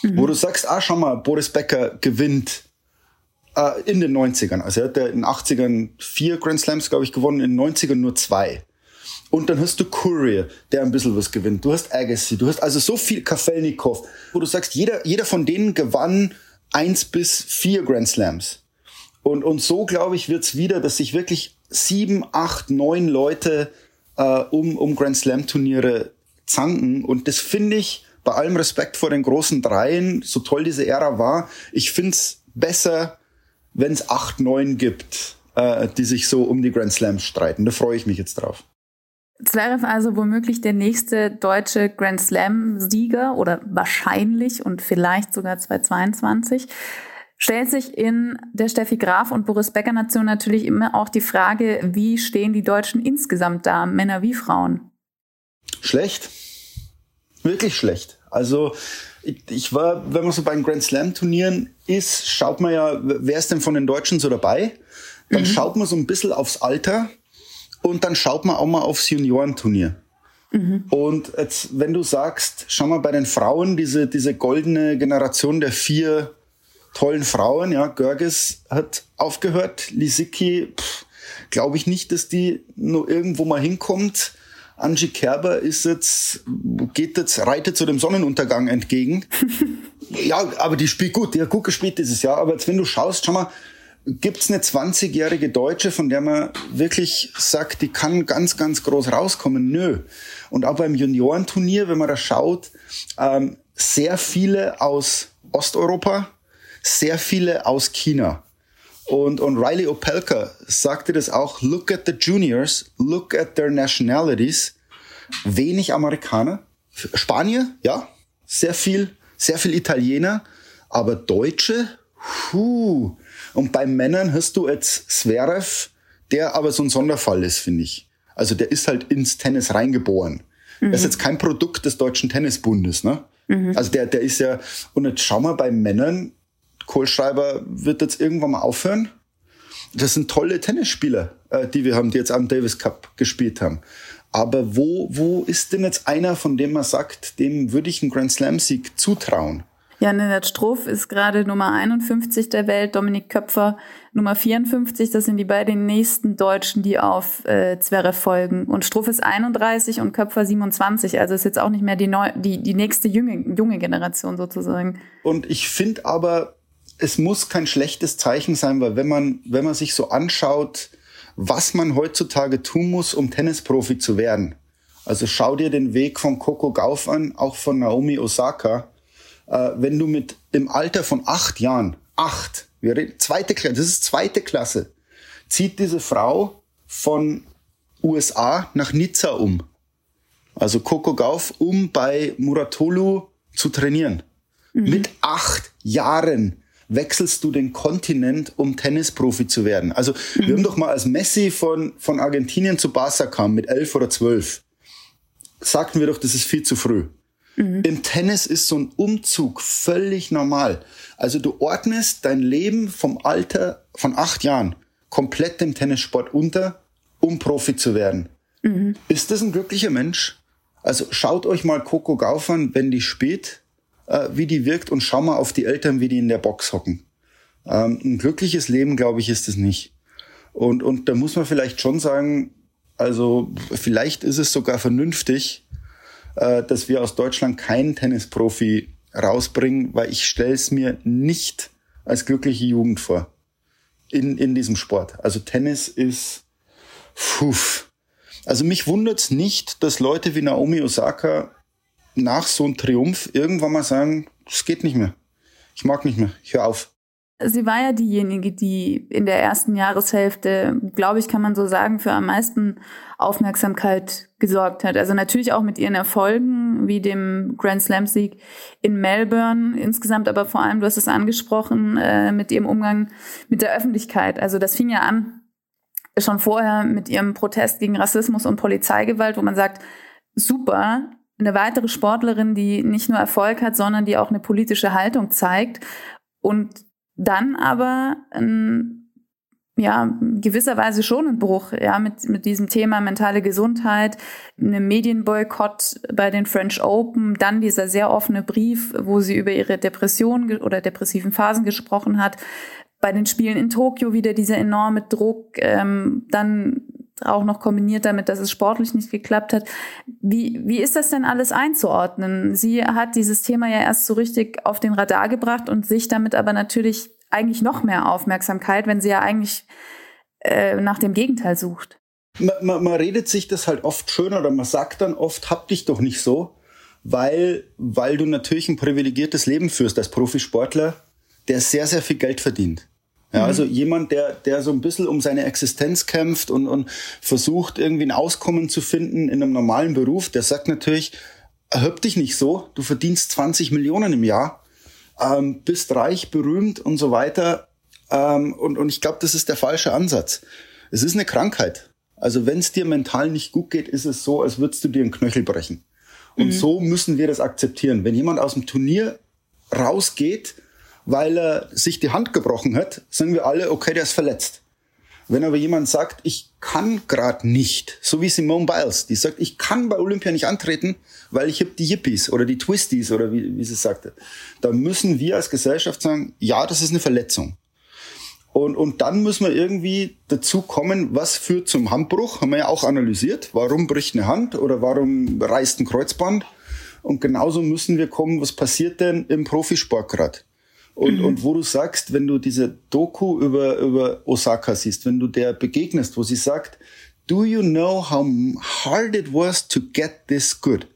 Mhm. Wo du sagst, ah, schau mal, Boris Becker gewinnt äh, in den 90ern. Also er hat in den 80ern vier Grand Slams, glaube ich, gewonnen, in den 90ern nur zwei. Und dann hast du Courier, der ein bisschen was gewinnt. Du hast Agassi, du hast also so viel Kafelnikov, wo du sagst, jeder, jeder von denen gewann eins bis vier Grand Slams. Und, und so, glaube ich, wird's wieder, dass sich wirklich sieben, acht, neun Leute äh, um, um Grand Slam-Turniere zanken. Und das finde ich, bei allem Respekt vor den großen Dreien, so toll diese Ära war, ich find's besser, wenn es acht, neun gibt, äh, die sich so um die Grand Slams streiten. Da freue ich mich jetzt drauf. Zverev also womöglich der nächste deutsche Grand Slam-Sieger oder wahrscheinlich und vielleicht sogar 2022 stellt sich in der Steffi Graf und Boris Becker Nation natürlich immer auch die Frage, wie stehen die Deutschen insgesamt da, Männer wie Frauen? Schlecht. Wirklich schlecht. Also ich, ich war, wenn man so bei den Grand Slam Turnieren ist, schaut man ja, wer ist denn von den Deutschen so dabei? Dann mhm. schaut man so ein bisschen aufs Alter und dann schaut man auch mal aufs Juniorenturnier. Mhm. Und jetzt, wenn du sagst, schau mal bei den Frauen, diese, diese goldene Generation der vier tollen Frauen. Ja, Görges hat aufgehört. Lisicki, glaube ich nicht, dass die nur irgendwo mal hinkommt. Angie Kerber ist jetzt, geht jetzt, reitet zu dem Sonnenuntergang entgegen. ja, aber die spielt gut, die hat gut gespielt dieses Jahr. Aber jetzt, wenn du schaust, schau mal, gibt's eine 20-jährige Deutsche, von der man wirklich sagt, die kann ganz, ganz groß rauskommen? Nö. Und auch beim Juniorenturnier, wenn man da schaut, ähm, sehr viele aus Osteuropa, sehr viele aus China. Und, und Riley Opelka sagte das auch, look at the juniors, look at their nationalities. Wenig Amerikaner. Spanier, ja, sehr viel, sehr viel Italiener, aber Deutsche, puh. Und bei Männern hast du jetzt Zverev, der aber so ein Sonderfall ist, finde ich. Also der ist halt ins Tennis reingeboren. Mhm. Das ist jetzt kein Produkt des Deutschen Tennisbundes, ne? Mhm. Also der, der ist ja, und jetzt schau mal bei Männern, Kohlschreiber wird jetzt irgendwann mal aufhören. Das sind tolle Tennisspieler, äh, die wir haben, die jetzt am Davis Cup gespielt haben. Aber wo, wo ist denn jetzt einer, von dem man sagt, dem würde ich einen Grand Slam-Sieg zutrauen? Ja, Nenad Struff ist gerade Nummer 51 der Welt, Dominik Köpfer Nummer 54. Das sind die beiden nächsten Deutschen, die auf äh, Zverev folgen. Und Struff ist 31 und Köpfer 27. Also ist jetzt auch nicht mehr die, neu, die, die nächste junge, junge Generation sozusagen. Und ich finde aber, es muss kein schlechtes Zeichen sein, weil wenn man, wenn man sich so anschaut, was man heutzutage tun muss, um Tennisprofi zu werden. Also schau dir den Weg von Coco Gauff an, auch von Naomi Osaka. Äh, wenn du mit im Alter von acht Jahren, acht, wir reden, zweite Klasse, das ist zweite Klasse, zieht diese Frau von USA nach Nizza um. Also Coco Gauff, um bei Muratolu zu trainieren. Mhm. Mit acht Jahren wechselst du den Kontinent, um Tennisprofi zu werden. Also mhm. wir haben doch mal, als Messi von, von Argentinien zu Barca kam mit elf oder zwölf, sagten wir doch, das ist viel zu früh. Mhm. Im Tennis ist so ein Umzug völlig normal. Also du ordnest dein Leben vom Alter von acht Jahren komplett dem Tennissport unter, um Profi zu werden. Mhm. Ist das ein glücklicher Mensch? Also schaut euch mal Coco Gauff an, wenn die spielt äh, wie die wirkt und schau mal auf die Eltern, wie die in der Box hocken. Ähm, ein glückliches Leben, glaube ich, ist es nicht. Und, und da muss man vielleicht schon sagen, also vielleicht ist es sogar vernünftig, äh, dass wir aus Deutschland keinen Tennisprofi rausbringen, weil ich stelle es mir nicht als glückliche Jugend vor in, in diesem Sport. Also Tennis ist, puff. Also mich wundert's nicht, dass Leute wie Naomi Osaka nach so einem Triumph irgendwann mal sagen, es geht nicht mehr. Ich mag nicht mehr. Ich höre auf. Sie war ja diejenige, die in der ersten Jahreshälfte, glaube ich, kann man so sagen, für am meisten Aufmerksamkeit gesorgt hat. Also natürlich auch mit ihren Erfolgen, wie dem Grand Slam Sieg in Melbourne insgesamt, aber vor allem, du hast es angesprochen, äh, mit ihrem Umgang mit der Öffentlichkeit. Also das fing ja an schon vorher mit ihrem Protest gegen Rassismus und Polizeigewalt, wo man sagt, super, eine weitere Sportlerin, die nicht nur Erfolg hat, sondern die auch eine politische Haltung zeigt und dann aber ein ja, gewisserweise schon ein Bruch, ja, mit, mit diesem Thema mentale Gesundheit, einem Medienboykott bei den French Open, dann dieser sehr offene Brief, wo sie über ihre Depressionen oder depressiven Phasen gesprochen hat, bei den Spielen in Tokio wieder dieser enorme Druck, ähm, dann auch noch kombiniert damit, dass es sportlich nicht geklappt hat. Wie, wie ist das denn alles einzuordnen? Sie hat dieses Thema ja erst so richtig auf den Radar gebracht und sich damit aber natürlich eigentlich noch mehr Aufmerksamkeit, wenn sie ja eigentlich äh, nach dem Gegenteil sucht. Man, man, man redet sich das halt oft schön oder man sagt dann oft, hab dich doch nicht so, weil, weil du natürlich ein privilegiertes Leben führst als Profisportler, der sehr, sehr viel Geld verdient. Ja, mhm. also jemand, der, der so ein bisschen um seine Existenz kämpft und, und versucht, irgendwie ein Auskommen zu finden in einem normalen Beruf, der sagt natürlich, erhöb dich nicht so, du verdienst 20 Millionen im Jahr, ähm, bist reich, berühmt und so weiter. Ähm, und, und ich glaube, das ist der falsche Ansatz. Es ist eine Krankheit. Also wenn es dir mental nicht gut geht, ist es so, als würdest du dir einen Knöchel brechen. Und mhm. so müssen wir das akzeptieren. Wenn jemand aus dem Turnier rausgeht, weil er sich die Hand gebrochen hat, sagen wir alle, okay, der ist verletzt. Wenn aber jemand sagt, ich kann gerade nicht, so wie Simone Biles, die sagt, ich kann bei Olympia nicht antreten, weil ich habe die Yippies oder die Twisties oder wie, wie sie sagte, dann müssen wir als Gesellschaft sagen, ja, das ist eine Verletzung. Und, und dann müssen wir irgendwie dazu kommen, was führt zum Handbruch, haben wir ja auch analysiert. Warum bricht eine Hand oder warum reißt ein Kreuzband? Und genauso müssen wir kommen, was passiert denn im Profisport gerade? Und, mhm. und wo du sagst, wenn du diese Doku über, über Osaka siehst, wenn du der begegnest, wo sie sagt, do you know how hard it was to get this good?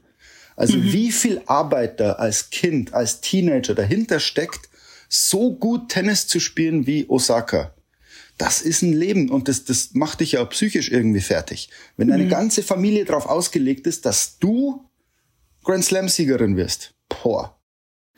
Also mhm. wie viel Arbeit da als Kind, als Teenager dahinter steckt, so gut Tennis zu spielen wie Osaka. Das ist ein Leben und das, das macht dich ja auch psychisch irgendwie fertig. Wenn deine mhm. ganze Familie darauf ausgelegt ist, dass du Grand Slam-Siegerin wirst. Boah.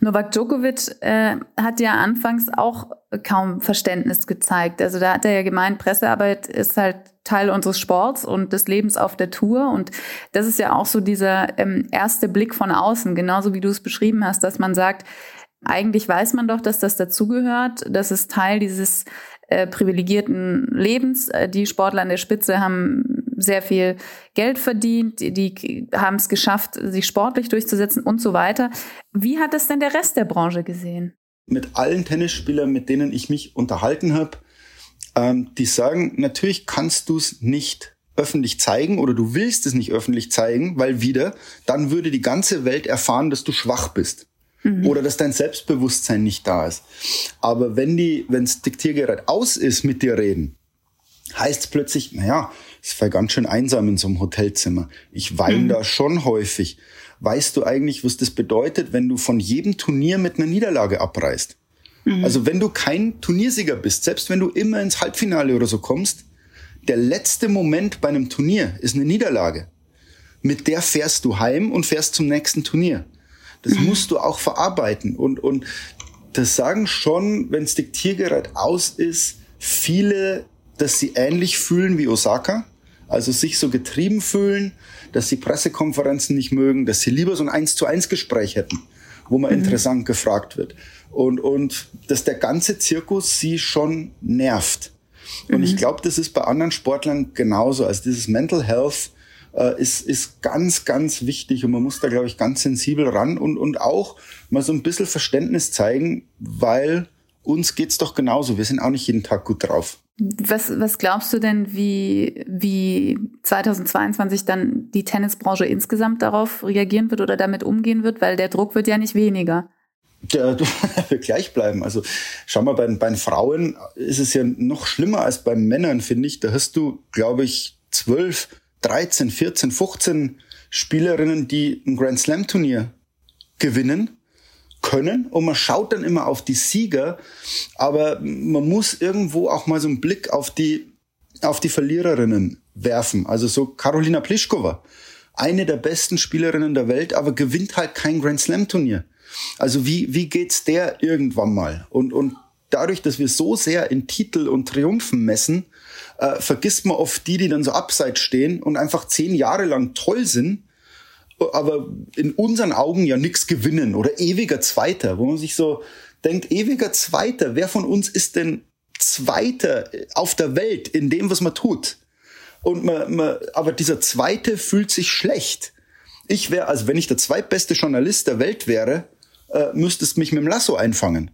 Novak Djokovic äh, hat ja anfangs auch kaum Verständnis gezeigt. Also da hat er ja gemeint, Pressearbeit ist halt Teil unseres Sports und des Lebens auf der Tour. Und das ist ja auch so dieser ähm, erste Blick von außen, genauso wie du es beschrieben hast, dass man sagt, eigentlich weiß man doch, dass das dazugehört. Das ist Teil dieses äh, privilegierten Lebens. Äh, die Sportler an der Spitze haben sehr viel Geld verdient, die, die haben es geschafft, sich sportlich durchzusetzen und so weiter. Wie hat es denn der Rest der Branche gesehen? Mit allen Tennisspielern, mit denen ich mich unterhalten habe, ähm, die sagen, natürlich kannst du es nicht öffentlich zeigen oder du willst es nicht öffentlich zeigen, weil wieder, dann würde die ganze Welt erfahren, dass du schwach bist. Mhm. Oder dass dein Selbstbewusstsein nicht da ist. Aber wenn die, wenn das Diktiergerät aus ist, mit dir reden, heißt es plötzlich, naja, es war ganz schön einsam in so einem Hotelzimmer. Ich weine mhm. da schon häufig. Weißt du eigentlich, was das bedeutet, wenn du von jedem Turnier mit einer Niederlage abreißt? Mhm. Also wenn du kein Turniersieger bist, selbst wenn du immer ins Halbfinale oder so kommst, der letzte Moment bei einem Turnier ist eine Niederlage. Mit der fährst du heim und fährst zum nächsten Turnier. Das musst du auch verarbeiten. Und, und das sagen schon, wenn das Diktiergerät aus ist, viele, dass sie ähnlich fühlen wie Osaka. Also sich so getrieben fühlen, dass sie Pressekonferenzen nicht mögen, dass sie lieber so ein Eins zu eins Gespräch hätten, wo man mhm. interessant gefragt wird. Und, und dass der ganze Zirkus sie schon nervt. Und mhm. ich glaube, das ist bei anderen Sportlern genauso. Also dieses Mental Health äh, ist, ist ganz, ganz wichtig und man muss da, glaube ich, ganz sensibel ran und, und auch mal so ein bisschen Verständnis zeigen, weil uns geht's doch genauso. Wir sind auch nicht jeden Tag gut drauf. Was, was glaubst du denn, wie, wie 2022 dann die Tennisbranche insgesamt darauf reagieren wird oder damit umgehen wird? Weil der Druck wird ja nicht weniger. Der wird gleich bleiben. Also schau mal, bei, bei den Frauen ist es ja noch schlimmer als bei Männern, finde ich. Da hast du, glaube ich, zwölf 13, 14, 15 Spielerinnen, die ein Grand Slam Turnier gewinnen können und man schaut dann immer auf die Sieger, aber man muss irgendwo auch mal so einen Blick auf die auf die Verliererinnen werfen. Also so Karolina Pliskova, eine der besten Spielerinnen der Welt, aber gewinnt halt kein Grand Slam Turnier. Also wie wie geht's der irgendwann mal? Und und dadurch, dass wir so sehr in Titel und Triumphen messen, äh, vergisst man oft die, die dann so abseits stehen und einfach zehn Jahre lang toll sind, aber in unseren Augen ja nichts gewinnen oder ewiger Zweiter, wo man sich so denkt, ewiger Zweiter, wer von uns ist denn Zweiter auf der Welt in dem, was man tut? Und man, man, aber dieser Zweite fühlt sich schlecht. Ich wäre, also wenn ich der zweitbeste Journalist der Welt wäre, äh, müsstest mich mit dem Lasso einfangen.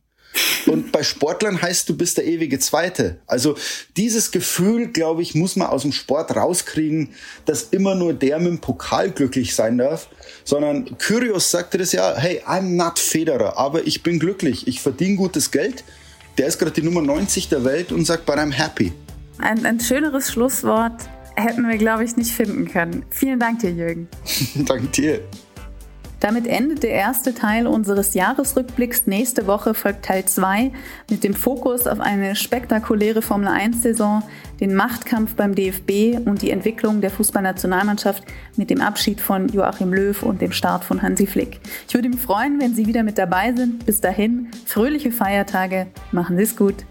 Und bei Sportlern heißt, du bist der ewige Zweite. Also dieses Gefühl, glaube ich, muss man aus dem Sport rauskriegen, dass immer nur der mit dem Pokal glücklich sein darf, sondern Kyrios sagte das ja, hey, I'm not Federer, aber ich bin glücklich, ich verdiene gutes Geld. Der ist gerade die Nummer 90 der Welt und sagt, but I'm happy. Ein, ein schöneres Schlusswort hätten wir, glaube ich, nicht finden können. Vielen Dank dir, Jürgen. Danke dir. Damit endet der erste Teil unseres Jahresrückblicks. Nächste Woche folgt Teil 2 mit dem Fokus auf eine spektakuläre Formel 1-Saison, den Machtkampf beim DFB und die Entwicklung der Fußballnationalmannschaft mit dem Abschied von Joachim Löw und dem Start von Hansi Flick. Ich würde mich freuen, wenn Sie wieder mit dabei sind. Bis dahin, fröhliche Feiertage, machen Sie es gut.